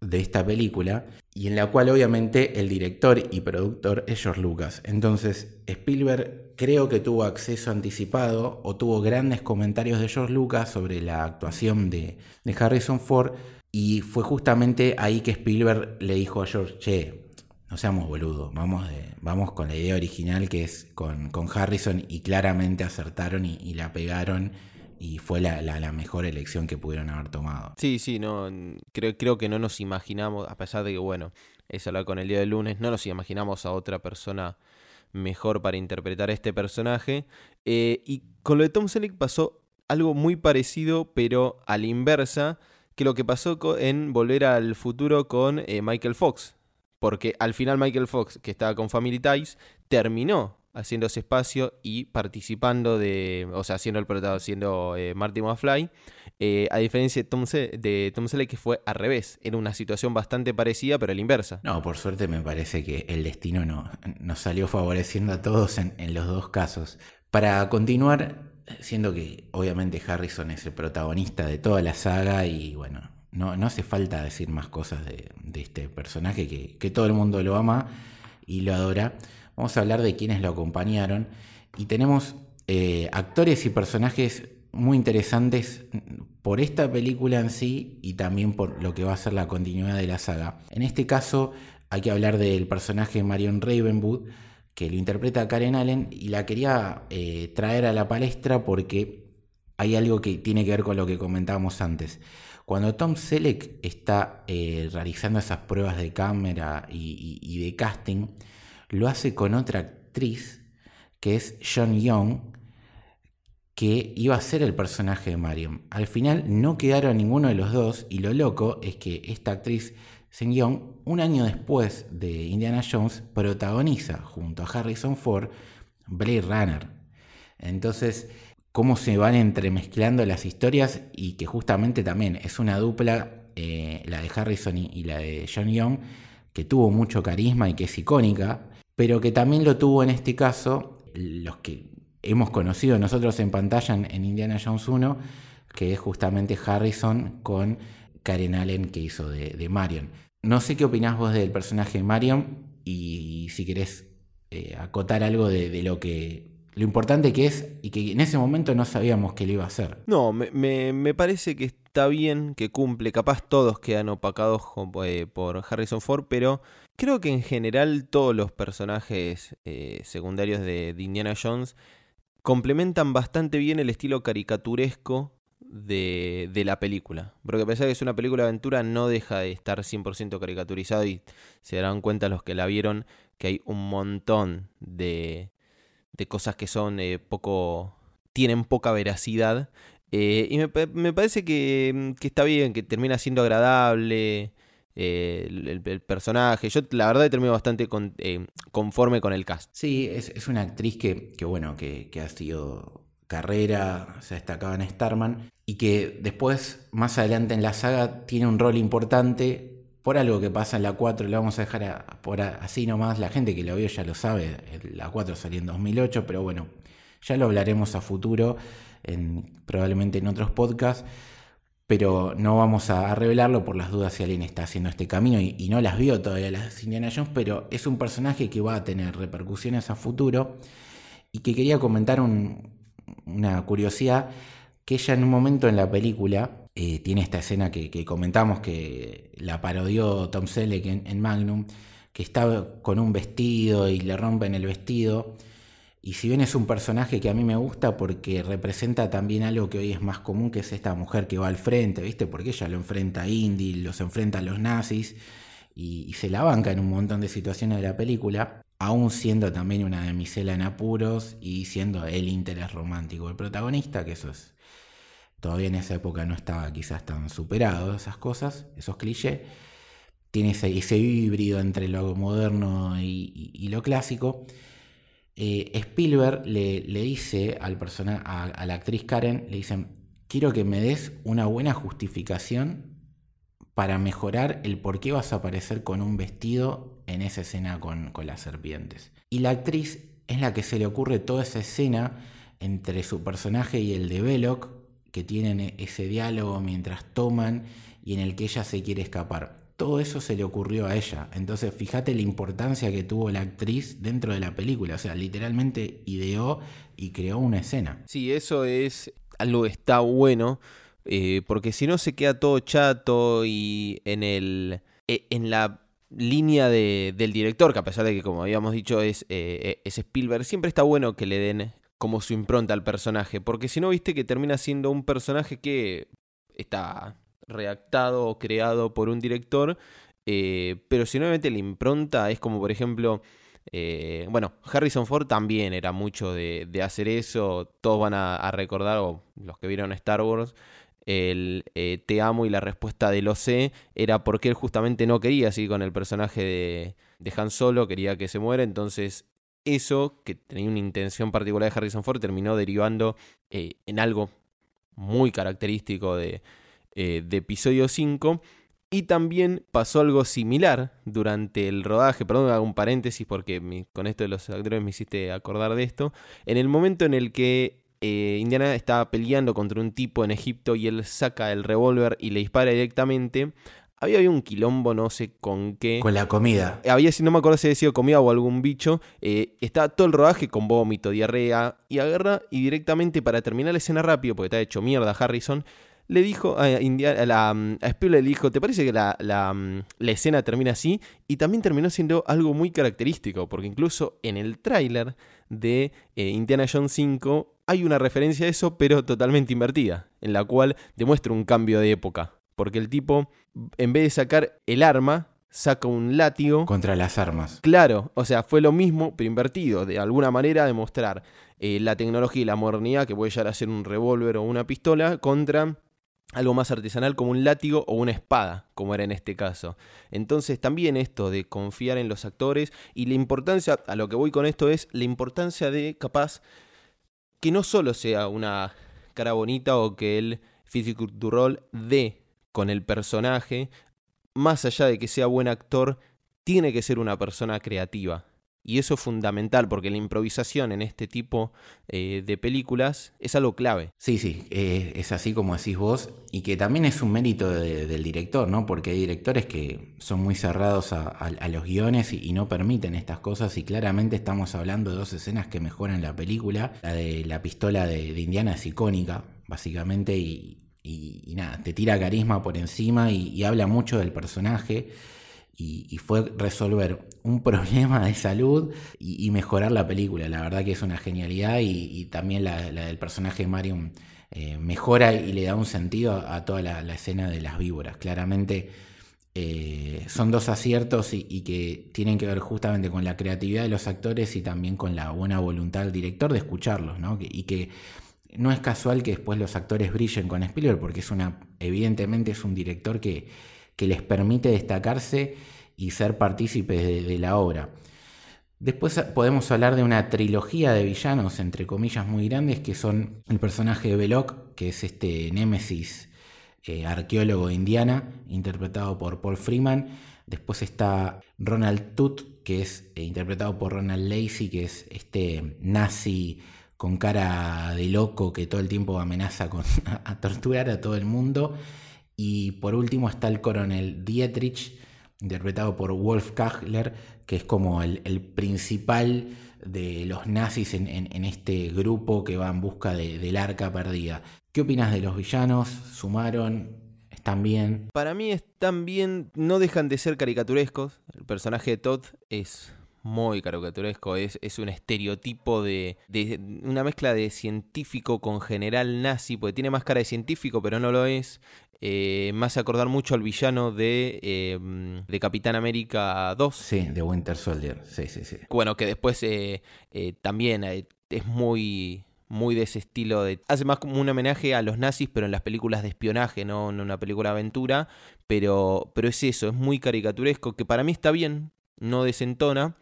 de esta película y en la cual obviamente el director y productor es George Lucas. Entonces Spielberg creo que tuvo acceso anticipado o tuvo grandes comentarios de George Lucas sobre la actuación de, Harrison Ford y fue justamente ahí que Spielberg le dijo a George, che, no seamos boludos, vamos, vamos con la idea original que es con, Harrison y claramente acertaron y la pegaron y fue la, mejor elección que pudieron haber tomado. Sí, sí, no, creo, creo que no nos imaginamos, a pesar de que, bueno, es hablar con el día del lunes, no nos imaginamos a otra persona mejor para interpretar este personaje. Eh, y con lo de Tom Selleck pasó algo muy parecido, pero a la inversa, que lo que pasó en Volver al Futuro con eh, Michael Fox. Porque al final Michael Fox, que estaba con Family Ties, terminó haciendo ese espacio y participando de, o sea, haciendo el protagonista, haciendo eh, Marty McFly, eh, a diferencia de Tom, de Tom que fue al revés, era una situación bastante parecida pero a la inversa. No, por suerte me parece que el destino no, nos salió favoreciendo a todos en, los dos casos. Para continuar, siendo que obviamente Harrison es el protagonista de toda la saga y bueno, no, no hace falta decir más cosas de, este personaje que, que todo el mundo lo ama y lo adora. Vamos a hablar de quienes lo acompañaron. Y tenemos eh, actores y personajes muy interesantes por esta película en sí y también por lo que va a ser la continuidad de la saga. En este caso hay que hablar del personaje Marion Ravenwood, que lo interpreta Karen Allen, y la quería eh, traer a la palestra porque hay algo que tiene que ver con lo que comentábamos antes. Cuando Tom Selleck está eh, realizando esas pruebas de cámara y de casting, lo hace con otra actriz que es John Young, que iba a ser el personaje de Marion. Al final no quedaron ninguno de los dos y lo loco es que esta actriz, Seung Young, un año después de Indiana Jones, protagoniza junto a Harrison Ford Blade Runner. Entonces, cómo se van entremezclando las historias y que justamente también es una dupla, eh, la de Harrison y, y la de John Young, que tuvo mucho carisma y que es icónica pero que también lo tuvo en este caso los que hemos conocido nosotros en pantalla en, Indiana Jones 1, que es justamente Harrison con Karen Allen que hizo de, Marion. No sé qué opinás vos del personaje de Marion y si querés eh, acotar algo de, lo que lo importante que es y que en ese momento no sabíamos que lo iba a hacer. No, me, parece que está bien, que cumple. Capaz todos quedan opacados eh, por Harrison Ford, pero Creo que en general todos los personajes eh, secundarios de, Indiana Jones complementan bastante bien el estilo caricaturesco de, la película. Porque a pesar de que es una película de aventura, no deja de estar 100% caricaturizado y se darán cuenta los que la vieron que hay un montón de, de cosas que son eh, poco... tienen poca veracidad. Eh, y me, parece que, que, está bien, que termina siendo agradable. Eh, el, personaje. Yo la verdad termino bastante eh, conforme con el cast. Sí, es, una actriz que, bueno, que, ha sido carrera, se destacaba en Starman y que después, más adelante en la saga, tiene un rol importante por algo que pasa en la 4, lo vamos a dejar por así nomás, la gente que lo vio ya lo sabe, la 4 salió en 2008, pero bueno, ya lo hablaremos a futuro, en, probablemente en otros podcasts pero no vamos a revelarlo por las dudas si alguien está haciendo este camino y, no las vio todavía las Indiana Jones, pero es un personaje que va a tener repercusiones a futuro y que quería comentar una curiosidad que ella en un momento en la película eh, tiene esta escena que, comentamos que la parodió Tom Selleck en Magnum, que está con un vestido y le rompen el vestido y si bien es un personaje que a mí me gusta porque representa también algo que hoy es más común, que es esta mujer que va al frente, ¿viste? Porque ella lo enfrenta a Indy, los enfrenta a los nazis y, se la banca en un montón de situaciones de la película, aún siendo también una damisela en apuros y siendo el interés romántico del protagonista, que eso es. Todavía en esa época no estaba quizás tan superado esas cosas, esos clichés. Tiene ese, híbrido entre lo moderno y lo clásico. Eh, Spielberg le, dice al persona, a, la actriz Karen, le dicen, quiero que me des una buena justificación para mejorar el por qué vas a aparecer con un vestido en esa escena con, las serpientes. Y la actriz es la que se le ocurre toda esa escena entre su personaje y el de Belloc, que tienen ese diálogo mientras toman y en el que ella se quiere escapar. todo eso se le ocurrió a ella. Entonces, fíjate la importancia que tuvo la actriz dentro de la película. O sea, literalmente ideó y creó una escena. Sí, eso es algo que está bueno, eh, porque si no se queda todo chato y en el e, en la línea del director, que a pesar de que, como habíamos dicho, es, eh, es Spielberg, siempre está bueno que le den como su impronta al personaje, porque si no, viste que termina siendo un personaje que está redactado o creado por un director, eh, pero si no la impronta es como por ejemplo, eh, bueno, Harrison Ford también era mucho de, hacer eso, todos van a, recordar, o los que vieron Star Wars, el eh, te amo y la respuesta de lo sé era porque él justamente no quería seguir con el personaje de, de Han Solo, quería que se muera, entonces eso, que tenía una intención particular de Harrison Ford, terminó derivando en algo muy característico de, eh, de episodio 5. Y también pasó algo similar durante el rodaje, perdón, hago un paréntesis porque con esto de los actores me hiciste acordar de esto. En el momento en el que eh, Indiana estaba peleando contra un tipo en Egipto y él saca el revólver y le dispara directamente, había, había un quilombo, no sé con qué. Con la comida. Había, si no me acuerdo si había sido comida o algún bicho. Eh, estaba todo el rodaje con vómito, diarrea y agarra y directamente para terminar la escena rápido, porque está hecho mierda Harrison, le dijo a, India, la, mm, a le dijo, ¿te parece que la, mm, la, escena termina así? Y también terminó siendo algo muy característico, porque incluso en el tráiler de eh, Indiana Jones 5 hay una referencia a eso, pero totalmente invertida, en la cual demuestra un cambio de época. Porque el tipo, en vez de sacar el arma, saca un látigo. Contra las armas. Claro, o sea, fue lo mismo, pero invertido. De alguna manera demostrar eh, la tecnología y la modernidad que puede llegar a ser un revólver o una pistola contra algo más artesanal como un látigo o una espada, como era en este caso. Entonces también esto de confiar en los actores y la importancia, a lo que voy con esto es la importancia de capaz que no solo sea una cara bonita o que el role dé con el personaje, más allá de que sea buen actor, tiene que ser una persona creativa. Y eso es fundamental porque la improvisación en este tipo eh, de películas es algo clave. Sí, sí, eh, es así como decís vos y que también es un mérito del director, ¿no? Porque hay directores que son muy cerrados a, los guiones y, no permiten estas cosas y claramente estamos hablando de dos escenas que mejoran la película. La de la pistola de, Indiana es icónica, básicamente, y, nada, te tira carisma por encima y habla mucho del personaje y, fue resolver un [laughs] problema de salud y, mejorar la película. La verdad que es una genialidad y, también la, del personaje de Marion eh, mejora y le da un sentido a, toda la, escena de las víboras. Claramente eh, son dos aciertos y, que tienen que ver justamente con la creatividad de los actores y también con la buena voluntad del director de escucharlos, ¿no? y que no es casual que después los actores brillen con Spielberg porque es una, evidentemente es un director que que les permite destacarse y ser partícipes de, la obra. Después podemos hablar de una trilogía de villanos, entre comillas, muy grandes, que son el personaje de Belloc, que es este Némesis eh, arqueólogo indiana, interpretado por Paul Freeman. Después está Ronald Tut, que es eh, interpretado por Ronald Lacey, que es este nazi con cara de loco que todo el tiempo amenaza con [laughs] a torturar a todo el mundo. Y por último está el coronel Dietrich, interpretado por Wolf Kachler, que es como el, principal de los nazis en, este grupo que va en busca del arca perdida. ¿Qué opinas de los villanos? ¿Sumaron? ¿Están bien? Para mí están bien, no dejan de ser caricaturescos. El personaje de Todd es muy caricaturesco, es, es un estereotipo de, de, una mezcla de científico con general nazi, porque tiene más cara de científico, pero no lo es. Eh, me hace acordar mucho al villano de, em, de Capitán América 2. Sí, de Winter Soldier. Sí, sí, sí. Bueno, que después eh, eh, también es muy, muy de ese estilo. De, hace más como un homenaje a los nazis, pero en las películas de espionaje, no en una película de aventura. Pero, pero es eso, es muy caricaturesco, que para mí está bien, no desentona.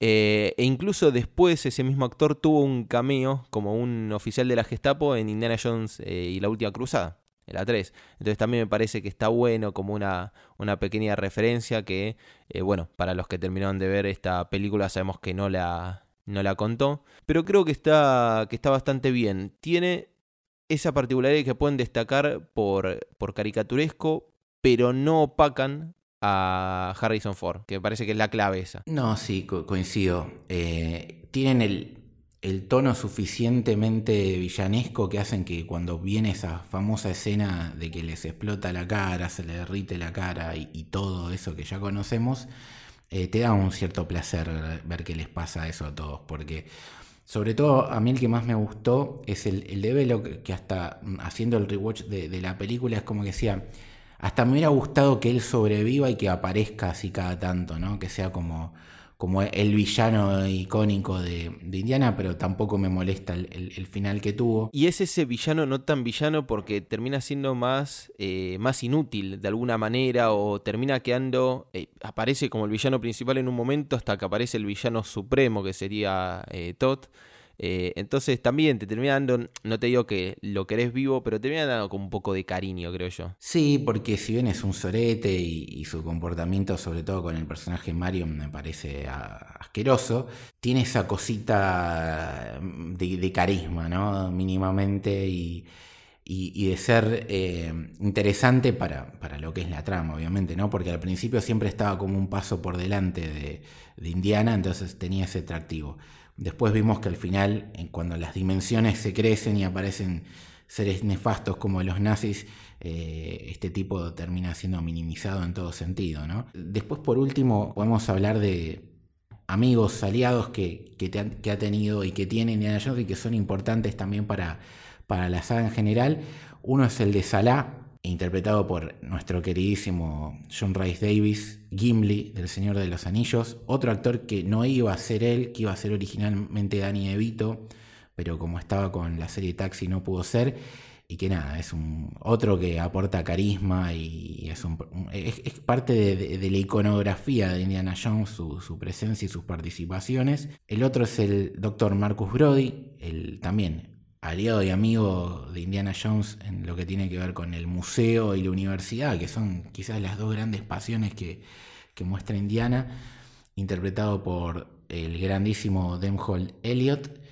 e incluso después ese mismo actor tuvo un cameo como un oficial de la Gestapo en Indiana Jones y la Última Cruzada la 3. Entonces también me parece que está bueno como una, una pequeña referencia que, eh, bueno, para los que terminaron de ver esta película sabemos que no la, no la contó, pero creo que está, que está bastante bien. Tiene esa particularidad que pueden destacar por, por caricaturesco, pero no opacan a Harrison Ford, que me parece que es la clave esa. No, sí, coincido. Eh, tienen el, el tono suficientemente villanesco que hacen que cuando viene esa famosa escena de que les explota la cara, se le derrite la cara y, todo eso que ya conocemos, eh, te da un cierto placer ver qué les pasa eso a todos, porque sobre todo a mí el que más me gustó es el, el de Velo, que, hasta haciendo el rewatch de, de la película es como que decía, hasta me hubiera gustado que él sobreviva y que aparezca así cada tanto, ¿no? Que sea como como el villano icónico de, Indiana, pero tampoco me molesta el, final que tuvo. Y es ese villano no tan villano porque termina siendo más, eh, más inútil de alguna manera o termina quedando, eh, aparece como el villano principal en un momento hasta que aparece el villano supremo que sería eh, Todd. Eh, entonces también te termina dando, no te digo que lo querés vivo, pero te termina dando como un poco de cariño, creo yo. Sí, porque si bien es un sorete y, su comportamiento, sobre todo con el personaje Mario, me parece asqueroso, tiene esa cosita de, carisma, ¿no? Mínimamente y, de ser eh, interesante para, para, lo que es la trama, obviamente, ¿no? Porque al principio siempre estaba como un paso por delante de, de Indiana, entonces tenía ese atractivo. Después vimos que al final, cuando las dimensiones se crecen y aparecen seres nefastos como los nazis, eh, este tipo termina siendo minimizado en todo sentido. ¿no? Después, por último, podemos hablar de amigos, aliados que, que, ha tenido y que tiene Indiana y que son importantes también para, para la saga en general. Uno es el de Salah, interpretado por nuestro queridísimo John Rice Davis, Gimli del Señor de los Anillos, otro actor que no iba a ser él, que iba a ser originalmente Danny DeVito, pero como estaba con la serie Taxi no pudo ser, y que nada, es un otro que aporta carisma y es, es, parte de, la iconografía de Indiana Jones, su, su, presencia y sus participaciones. El otro es el Dr. Marcus Brody, el, también aliado y amigo de Indiana Jones en lo que tiene que ver con el museo y la universidad, que son quizás las dos grandes pasiones que, muestra Indiana, interpretado por el grandísimo Demhold Elliot.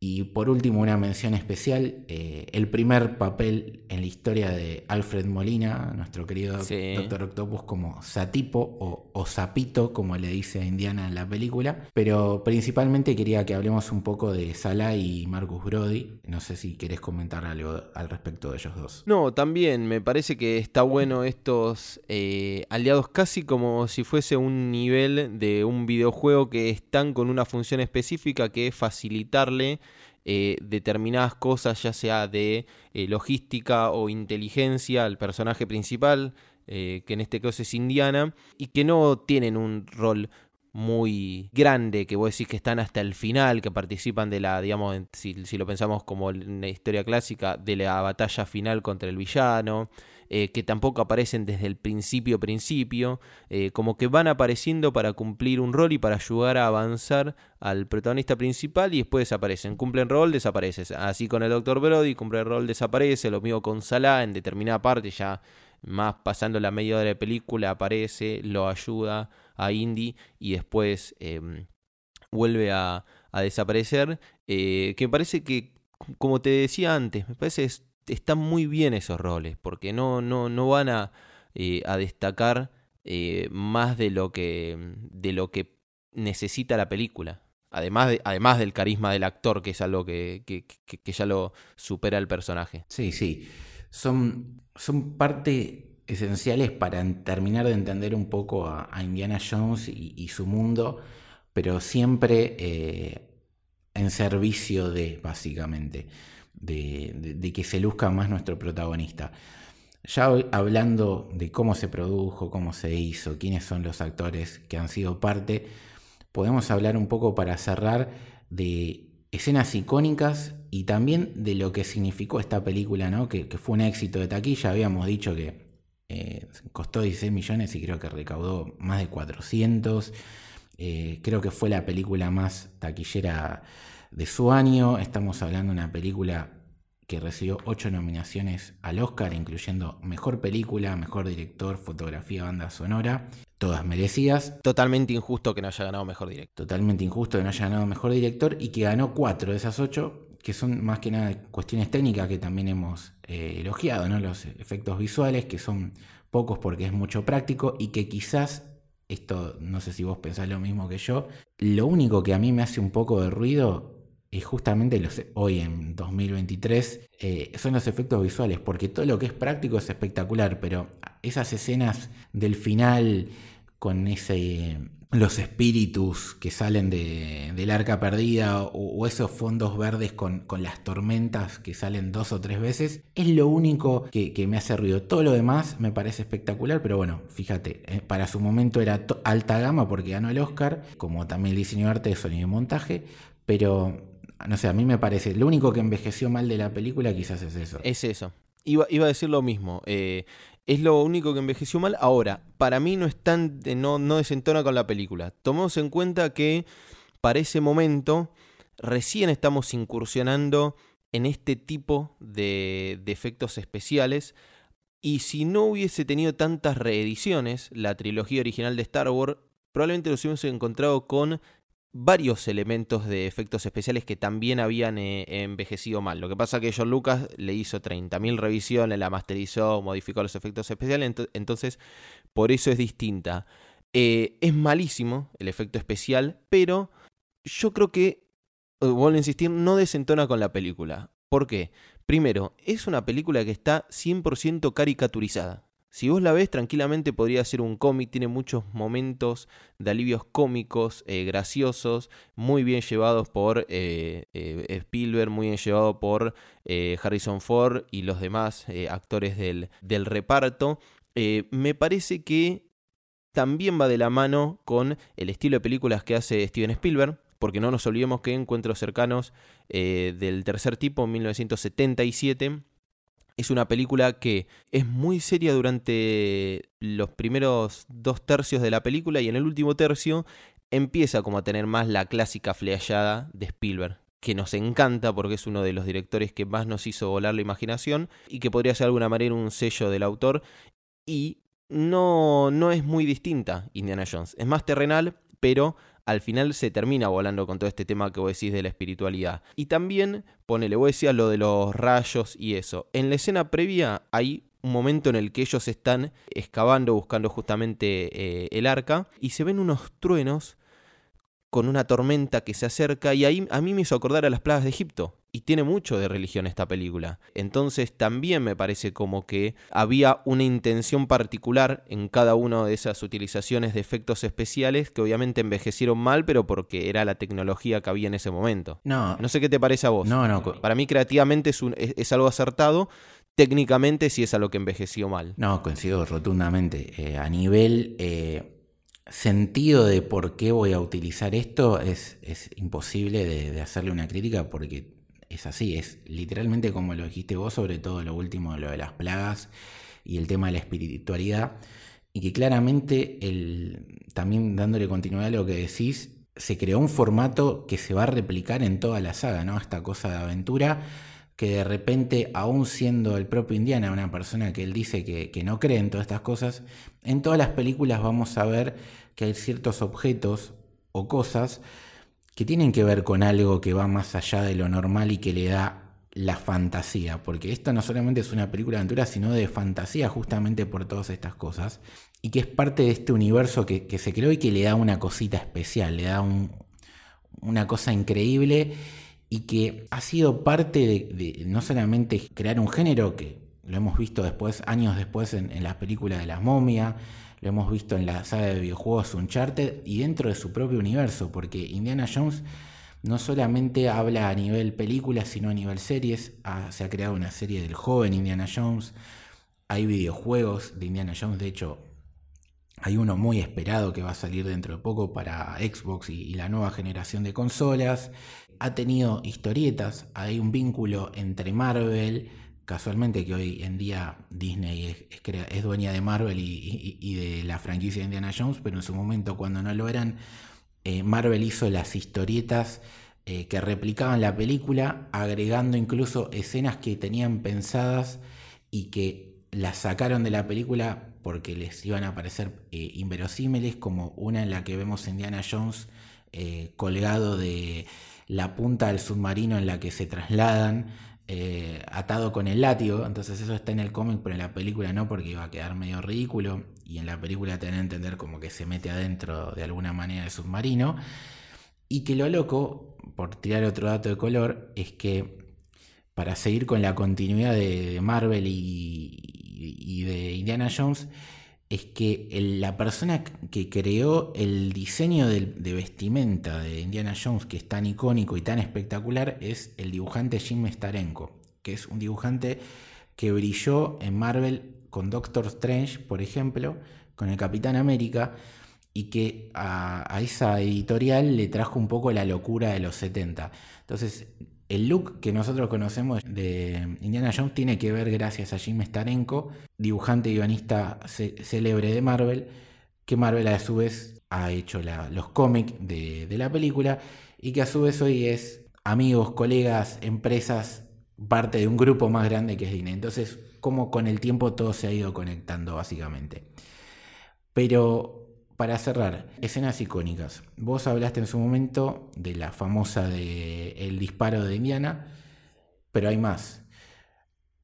Y por último, una mención especial, eh, el primer papel en la historia de Alfred Molina, nuestro querido Doctor Octopus, como Satipo o, o Sapito, como le dice a Indiana en la película. Pero principalmente quería que hablemos un poco de Salah y Marcus Brody. No sé si querés comentar algo al respecto de ellos dos. No, también me parece que está bueno estos eh, aliados casi como si fuese un nivel de un videojuego que están con una función específica que es facilitarle eh, determinadas cosas, ya sea de eh, logística o inteligencia al personaje principal, eh, que en este caso es Indiana, y que no tienen un rol muy grande, que vos decís que están hasta el final, que participan de la, digamos, si, si lo pensamos como en la historia clásica, de la batalla final contra el villano, eh, que tampoco aparecen desde el principio principio, eh, como que van apareciendo para cumplir un rol y para ayudar a avanzar al protagonista principal y después desaparecen. Cumplen rol, desaparecen. Así con el Dr. Brody, cumple rol, desaparece. Lo mismo con Salah, en determinada parte ya más pasando la media hora de película aparece, lo ayuda a Indy y después em, vuelve a, desaparecer. Eh, que me parece que, como te decía antes, me parece están muy bien esos roles, porque no, no, no van a, eh, a destacar eh, más de lo, que, de lo que necesita la película. Además, de, además del carisma del actor, que es algo que, que, que, ya lo supera el personaje. Sí, sí. Son, son parte esenciales para terminar de entender un poco a, Indiana Jones y, su mundo, pero siempre eh, en servicio de, básicamente de, que se luzca más nuestro protagonista. Ya hablando de cómo se produjo, cómo se hizo, quiénes son los actores que han sido parte, podemos hablar un poco para cerrar de escenas icónicas y también de lo que significó esta película, ¿no? que, fue un éxito de taquilla. Habíamos dicho que eh, costó 16 millones y creo que recaudó más de 400. Eh, creo que fue la película más taquillera de su año. Estamos hablando de una película que recibió ocho nominaciones al Oscar, incluyendo Mejor Película, Mejor Director, Fotografía, Banda Sonora, todas merecidas. Totalmente injusto que no haya ganado Mejor Director. Totalmente injusto que no haya ganado Mejor Director y que ganó cuatro de esas ocho, que son más que nada cuestiones técnicas que también hemos eh, elogiado, ¿no? Los efectos visuales, que son pocos porque es mucho práctico y que quizás, esto no sé si vos pensás lo mismo que yo, lo único que a mí me hace un poco de ruido es justamente hoy en 2023 eh, son los efectos visuales, porque todo lo que es práctico es espectacular, pero esas escenas del final con ese los espíritus que salen de, del arca perdida o, esos fondos verdes con, con, las tormentas que salen dos o tres veces, es lo único que, que, me hace ruido. Todo lo demás me parece espectacular, pero bueno, fíjate, eh, para su momento era alta gama porque ganó el Oscar, como también el diseño de arte de sonido y montaje, pero no sé, a mí me parece, lo único que envejeció mal de la película quizás es eso. Es eso. Iba, iba a decir lo mismo. Eh, es lo único que envejeció mal. Ahora, para mí no es tan, no, no desentona con la película. Tomemos en cuenta que para ese momento recién estamos incursionando en este tipo de, de efectos especiales. Y si no hubiese tenido tantas reediciones, la trilogía original de Star Wars, probablemente nos hubiésemos encontrado con varios elementos de efectos especiales que también habían eh, envejecido mal. Lo que pasa es que John Lucas le hizo 30.000 revisiones, la masterizó, modificó los efectos especiales, entonces por eso es distinta. Eh, es malísimo el efecto especial, pero yo creo que, eh, vuelvo a insistir, no desentona con la película. ¿Por qué? Primero, es una película que está 100% caricaturizada. Si vos la ves, tranquilamente podría ser un cómic, tiene muchos momentos de alivios cómicos, eh, graciosos, muy bien llevados por eh, eh, Spielberg, muy bien llevado por Harrison Ford y los demás actores del, del reparto. me parece que también va de la mano con el estilo de películas que hace Steven Spielberg, porque no nos olvidemos que Encuentros cercanos del tercer tipo, en 1977, es una película que es muy seria durante los primeros dos tercios de la película y en el último tercio empieza como a tener más la clásica fleallada de Spielberg, que nos encanta porque es uno de los directores que más nos hizo volar la imaginación y que podría ser de alguna manera un sello del autor. Y no, no es muy distinta Indiana Jones, es más terrenal, pero al final se termina volando con todo este tema que vos decís de la espiritualidad. Y también, ponele, vos decías lo de los rayos y eso. En la escena previa hay un momento en el que ellos están excavando, buscando justamente eh, el arca, y se ven unos truenos con una tormenta que se acerca, y ahí a mí me hizo acordar a las plagas de Egipto y tiene mucho de religión esta película. Entonces también me parece como que había una intención particular en cada una de esas utilizaciones de efectos especiales que obviamente envejecieron mal, pero porque era la tecnología que había en ese momento. No. No sé qué te parece a vos. No, no. Para mí creativamente es, un, es, algo acertado. Técnicamente sí es a lo que envejeció mal. No, coincido rotundamente. Eh, a nivel eh, sentido de por qué voy a utilizar esto es, es imposible de hacerle una crítica porque es así, es literalmente como lo dijiste vos, sobre todo lo último, lo de las plagas y el tema de la espiritualidad, y que claramente, el, también dándole continuidad a lo que decís, se creó un formato que se va a replicar en toda la saga, ¿no? Esta cosa de aventura que de repente, aún siendo el propio Indiana una persona que él dice que, no cree en todas estas cosas, en todas las películas vamos a ver que hay ciertos objetos o cosas que tienen que ver con algo que va más allá de lo normal y que le da la fantasía, porque esta no solamente es una película de aventura, sino de fantasía justamente por todas estas cosas, y que es parte de este universo que, se creó y que le da una cosita especial, le da una cosa increíble y que ha sido parte de, no solamente crear un género, que lo hemos visto después, años después en, en las películas de la momia, lo hemos visto en la saga de videojuegos Uncharted y dentro de su propio universo, porque Indiana Jones no solamente habla a nivel películas, sino a nivel series. Ah, se ha creado una serie del joven Indiana Jones, hay videojuegos de Indiana Jones, de hecho hay uno muy esperado que va a salir dentro de poco para Xbox y, la nueva generación de consolas. Ha tenido historietas, hay un vínculo entre Marvel, casualmente que hoy en día Disney es, dueña de Marvel y, de la franquicia de Indiana Jones, pero en su momento cuando no lo eran, eh, Marvel hizo las historietas eh, que replicaban la película, agregando incluso escenas que tenían pensadas y que las sacaron de la película porque les iban a parecer eh, inverosímiles, como una en la que vemos a Indiana Jones colgado de la punta del submarino en la que se trasladan eh, atado con el látigo, entonces eso está en el cómic, pero en la película no, porque iba a quedar medio ridículo, y en la película te que entender como que se mete adentro de alguna manera del submarino, y que lo loco, por tirar otro dato de color, es que para seguir con la continuidad de, Marvel y, de Indiana Jones, es que la persona que creó el diseño de, vestimenta de Indiana Jones, que es tan icónico y tan espectacular, es el dibujante Jim Starenko, que es un dibujante que brilló en Marvel con Doctor Strange, por ejemplo, con el Capitán América, y que a, a esa editorial le trajo un poco la locura de los 70. Entonces, el look que nosotros conocemos de Indiana Jones tiene que ver gracias a Jim Starenko, dibujante y guionista célebre de Marvel, que Marvel a su vez ha hecho los cómics de, la película y que a su vez hoy es amigos, colegas, empresas, parte de un grupo más grande que es Disney. Entonces, como con el tiempo todo se ha ido conectando básicamente. Pero para cerrar, escenas icónicas. Vos hablaste en su momento de la famosa de el disparo de Indiana, pero hay más.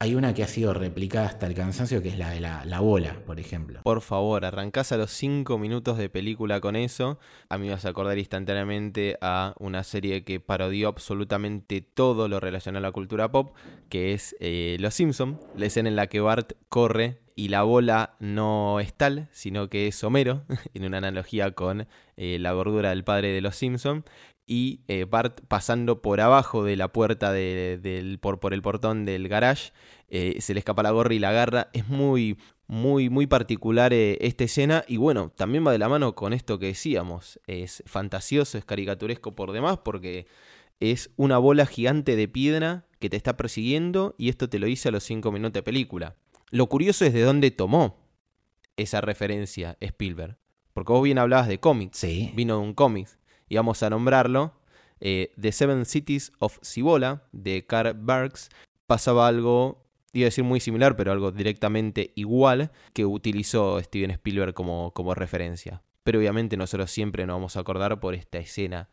Hay una que ha sido replicada hasta el cansancio, que es la de la, bola, por ejemplo. Por favor, arrancás a los 5 minutos de película con eso. A mí me vas a acordar instantáneamente a una serie que parodió absolutamente todo lo relacionado a la cultura pop, que es eh, Los Simpson, la escena en la que Bart corre y la bola no es tal, sino que es Homero, [laughs] en una analogía con eh, la gordura del padre de los Simpson y eh, Bart pasando por abajo de la puerta del, por, por, el portón del garage, eh, se le escapa la gorra y la agarra. Es muy, muy, muy particular esta escena y bueno, también va de la mano con esto que decíamos. Es fantasioso, es caricaturesco por demás porque es una bola gigante de piedra que te está persiguiendo y esto te lo dice a los 5 minutos de película. Lo curioso es de dónde tomó esa referencia Spielberg. Porque vos bien hablabas de cómics. Sí. Vino de un cómic. Y vamos a nombrarlo. Eh, The Seven Cities of Cibola, de Karl Barks. Pasaba algo, iba a decir muy similar, pero algo directamente igual, que utilizó Steven Spielberg como, como referencia. Pero obviamente nosotros siempre nos vamos a acordar por esta escena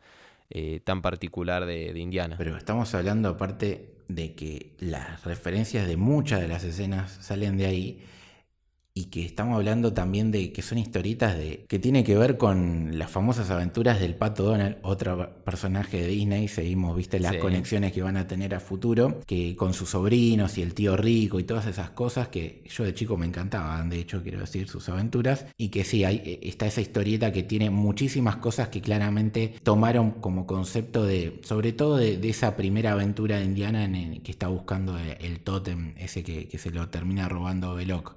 eh, tan particular de, Indiana. Pero estamos hablando aparte de que las referencias de muchas de las escenas salen de ahí y que estamos hablando también de que son historietas de que tiene que ver con las famosas aventuras del Pato Donald, otro personaje de Disney, seguimos, viste, las conexiones que van a tener a futuro, que con sus sobrinos y el tío rico y todas esas cosas que yo de chico me encantaban, de hecho quiero decir sus aventuras, y que sí, hay, eh, está esa historieta que tiene muchísimas cosas que claramente tomaron como concepto de, sobre todo de, esa primera aventura de Indiana en que está buscando el, tótem, ese que, que se lo termina robando Belloc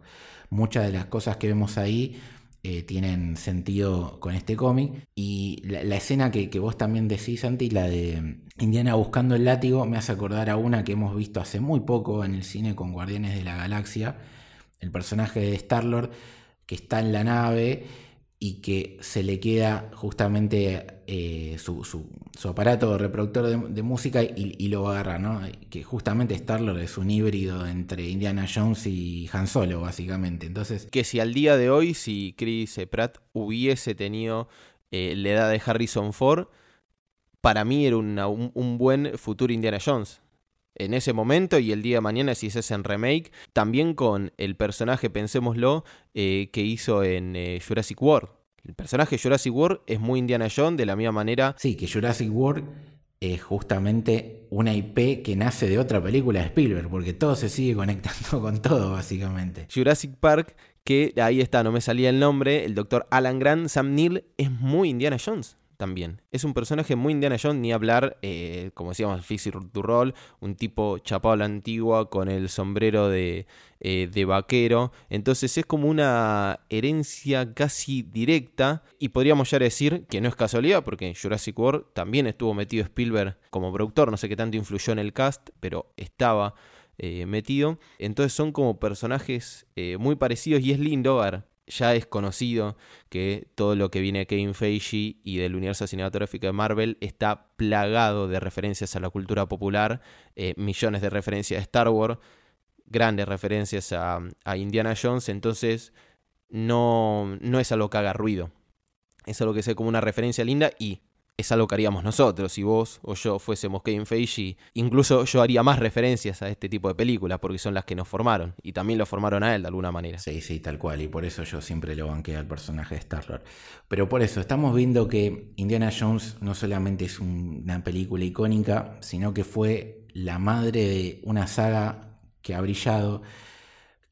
muchas de las cosas que vemos ahí eh, tienen sentido con este cómic. Y la, escena que, vos también decís, Santi, la de Indiana buscando el látigo, me hace acordar a una que hemos visto hace muy poco en el cine con Guardianes de la Galaxia. El personaje de Star-Lord que está en la nave y que se le queda justamente eh, su, aparato reproductor de, música y, lo agarra, ¿no? Que justamente Star-Lord es un híbrido entre Indiana Jones y Han Solo, básicamente. Entonces... Que si al día de hoy, si Chris Pratt hubiese tenido eh, la edad de Harrison Ford, para mí era un, buen futuro Indiana Jones en ese momento y el día de mañana si es en remake, también con el personaje, pensémoslo, eh, que hizo en Jurassic World. El personaje Jurassic World es muy Indiana Jones de la misma manera. Sí, que Jurassic World es justamente una IP que nace de otra película de Spielberg, porque todo se sigue conectando [laughs] con todo, básicamente. Jurassic Park, que ahí está, no me salía el nombre, el doctor Alan Grant, Sam Neill, es muy Indiana Jones también. Es un personaje muy Indiana Jones, ni hablar, eh, como decíamos, Fixie Roll, un tipo chapado a la antigua con el sombrero de, eh, de, vaquero. Entonces es como una herencia casi directa y podríamos ya decir que no es casualidad porque en Jurassic World también estuvo metido Spielberg como productor, no sé qué tanto influyó en el cast, pero estaba eh, metido. Entonces son como personajes muy parecidos y es lindo ver ya es conocido que todo lo que viene de Kevin Feige y del universo cinematográfico de Marvel está plagado de referencias a la cultura popular, eh, millones de referencias a Star Wars, grandes referencias a, Indiana Jones, entonces no, no es algo que haga ruido. Es algo que sea como una referencia linda y es algo que haríamos nosotros. Si vos o yo fuésemos Kevin Feige, incluso yo haría más referencias a este tipo de películas porque son las que nos formaron y también lo formaron a él de alguna manera. Sí, sí, tal cual. Y por eso yo siempre lo banqué al personaje de Star-Lord. Pero por eso estamos viendo que Indiana Jones no solamente es una película icónica, sino que fue la madre de una saga que ha brillado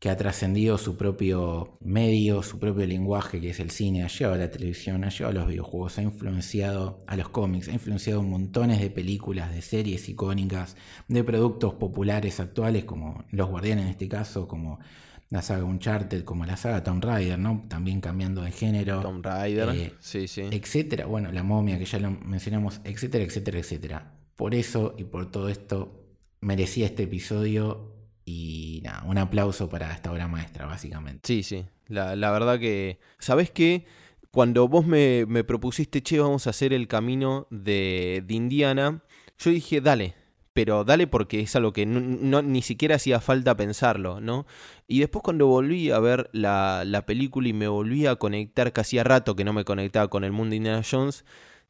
que ha trascendido su propio medio, su propio lenguaje, que es el cine, ha llevado a la televisión, ha llevado a los videojuegos, ha influenciado a los cómics, ha influenciado montones de películas, de series icónicas, de productos populares actuales, como Los Guardianes en este caso, como la saga Uncharted, como la saga Tomb Raider, ¿no? También cambiando de género. Tomb Raider, eh, sí, sí. Etcétera. Bueno, la momia que ya lo mencionamos, etcétera, etcétera, etcétera. Por eso y por todo esto merecía este episodio y nada, un aplauso para esta obra maestra, básicamente. Sí, sí. La, verdad que. ¿Sabes qué? Cuando vos me, propusiste, che, vamos a hacer el camino de, Indiana, yo dije, dale, pero dale porque es algo que no, ni siquiera hacía falta pensarlo, ¿no? Y después cuando volví a ver la, la, película y me volví a conectar, que hacía rato que no me conectaba con el mundo de Indiana Jones,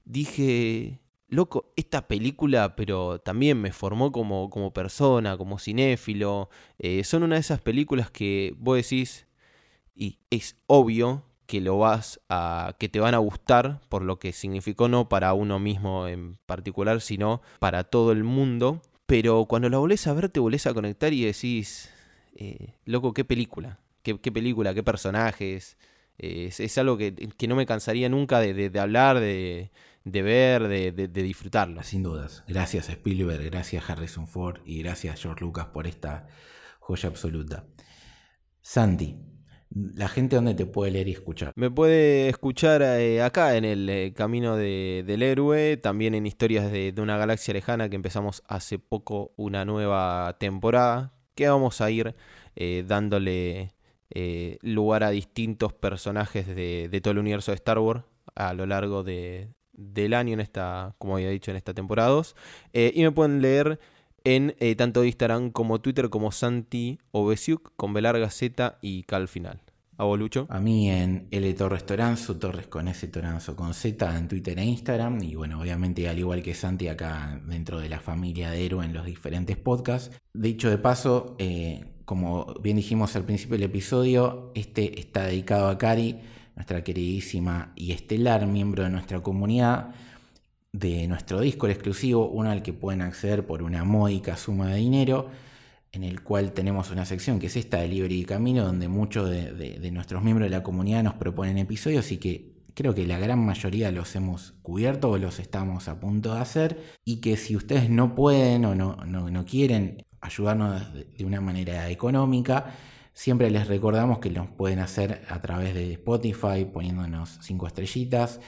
dije, loco, esta película, pero también me formó como, como persona, como cinéfilo. Eh, son una de esas películas que vos decís, y es obvio que lo vas a. que te van a gustar por lo que significó no para uno mismo en particular, sino para todo el mundo. Pero cuando la volvés a ver, te volvés a conectar y decís. Eh, loco, qué película. Qué, película, qué personajes. es, algo que, no me cansaría nunca de hablar, de, de ver, de, disfrutarlo. Sin dudas. Gracias Spielberg, gracias Harrison Ford y gracias George Lucas por esta joya absoluta. Santi, la gente donde te puede leer y escuchar. Me puede escuchar eh, acá en el eh, Camino del Héroe, también en Historias de, una Galaxia Lejana que empezamos hace poco una nueva temporada, que vamos a ir eh, dándole lugar a distintos personajes de, de, todo el universo de Star Wars a lo largo de, del año en esta, como había dicho, en esta temporada 2. Eh, y me pueden leer en eh, tanto Instagram como Twitter como Santi Obesiuk con B larga Z y K al final. ¿A vos, Lucho? A mí en L Torres Toranzo, Torres con S Toranzo con Z en Twitter e Instagram. Y bueno, obviamente al igual que Santi acá dentro de la familia de Héroe en los diferentes podcasts. Dicho de paso, eh, como bien dijimos al principio del episodio, este está dedicado a Cari nuestra queridísima y estelar miembro de nuestra comunidad, de nuestro Discord exclusivo, uno al que pueden acceder por una módica suma de dinero, en el cual tenemos una sección que es esta de Libre y Camino, donde muchos de, nuestros miembros de la comunidad nos proponen episodios y que creo que la gran mayoría los hemos cubierto o los estamos a punto de hacer y que si ustedes no pueden o no, no, quieren ayudarnos de una manera económica, Siempre les recordamos que lo pueden hacer a través de Spotify, poniéndonos cinco estrellitas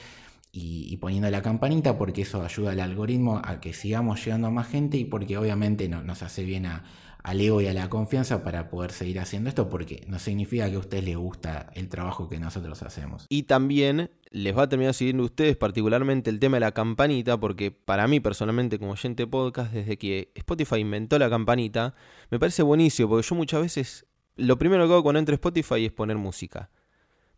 y, poniendo la campanita, porque eso ayuda al algoritmo a que sigamos llegando a más gente y porque obviamente no, nos hace bien a, al ego y a la confianza para poder seguir haciendo esto, porque no significa que a ustedes les gusta el trabajo que nosotros hacemos. Y también les va a terminar siguiendo a ustedes particularmente el tema de la campanita, porque para mí personalmente como oyente podcast, desde que Spotify inventó la campanita, me parece buenísimo, porque yo muchas veces lo primero que hago cuando entro a Spotify es poner música.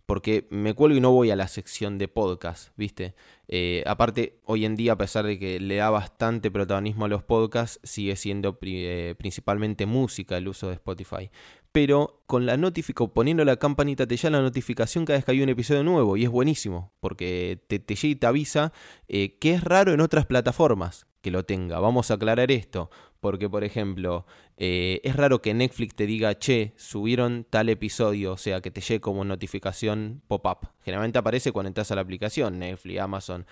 Porque me cuelgo y no voy a la sección de podcast, ¿viste? Eh, aparte, hoy en día, a pesar de que le da bastante protagonismo a los podcasts, sigue siendo eh, principalmente música el uso de Spotify. Pero con la notificación, poniendo la campanita, te llama la notificación cada vez que hay un episodio nuevo. Y es buenísimo, porque te, te llega y te avisa eh, que es raro en otras plataformas que lo tenga. Vamos a aclarar esto. Porque, por ejemplo, eh, es raro que Netflix te diga, che, subieron tal episodio, o sea, que te llegue como notificación pop-up. Generalmente aparece cuando entras a la aplicación, Netflix, Amazon,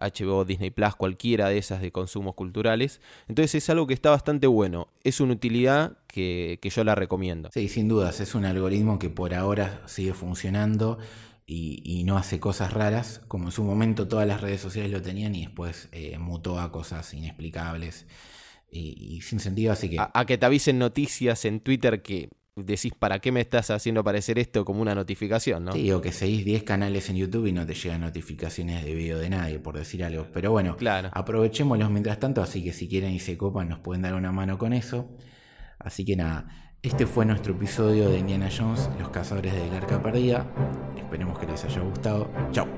HBO, eh, Disney Plus, cualquiera de esas de consumos culturales. Entonces es algo que está bastante bueno. Es una utilidad que, yo la recomiendo. Sí, sin dudas, es un algoritmo que por ahora sigue funcionando. Y, no hace cosas raras, como en su momento todas las redes sociales lo tenían y después eh, mutó a cosas inexplicables y, sin sentido, así que... A, que te avisen noticias en Twitter que decís, ¿para qué me estás haciendo aparecer esto como una notificación, no? Sí, o que seguís 10 canales en YouTube y no te llegan notificaciones de video de nadie, por decir algo. Pero bueno, claro. aprovechémoslos mientras tanto, así que si quieren y se copan nos pueden dar una mano con eso. Así que nada, este fue nuestro episodio de Indiana Jones, Los Cazadores del Arca Perdida. Esperemos que les haya gustado. Chao.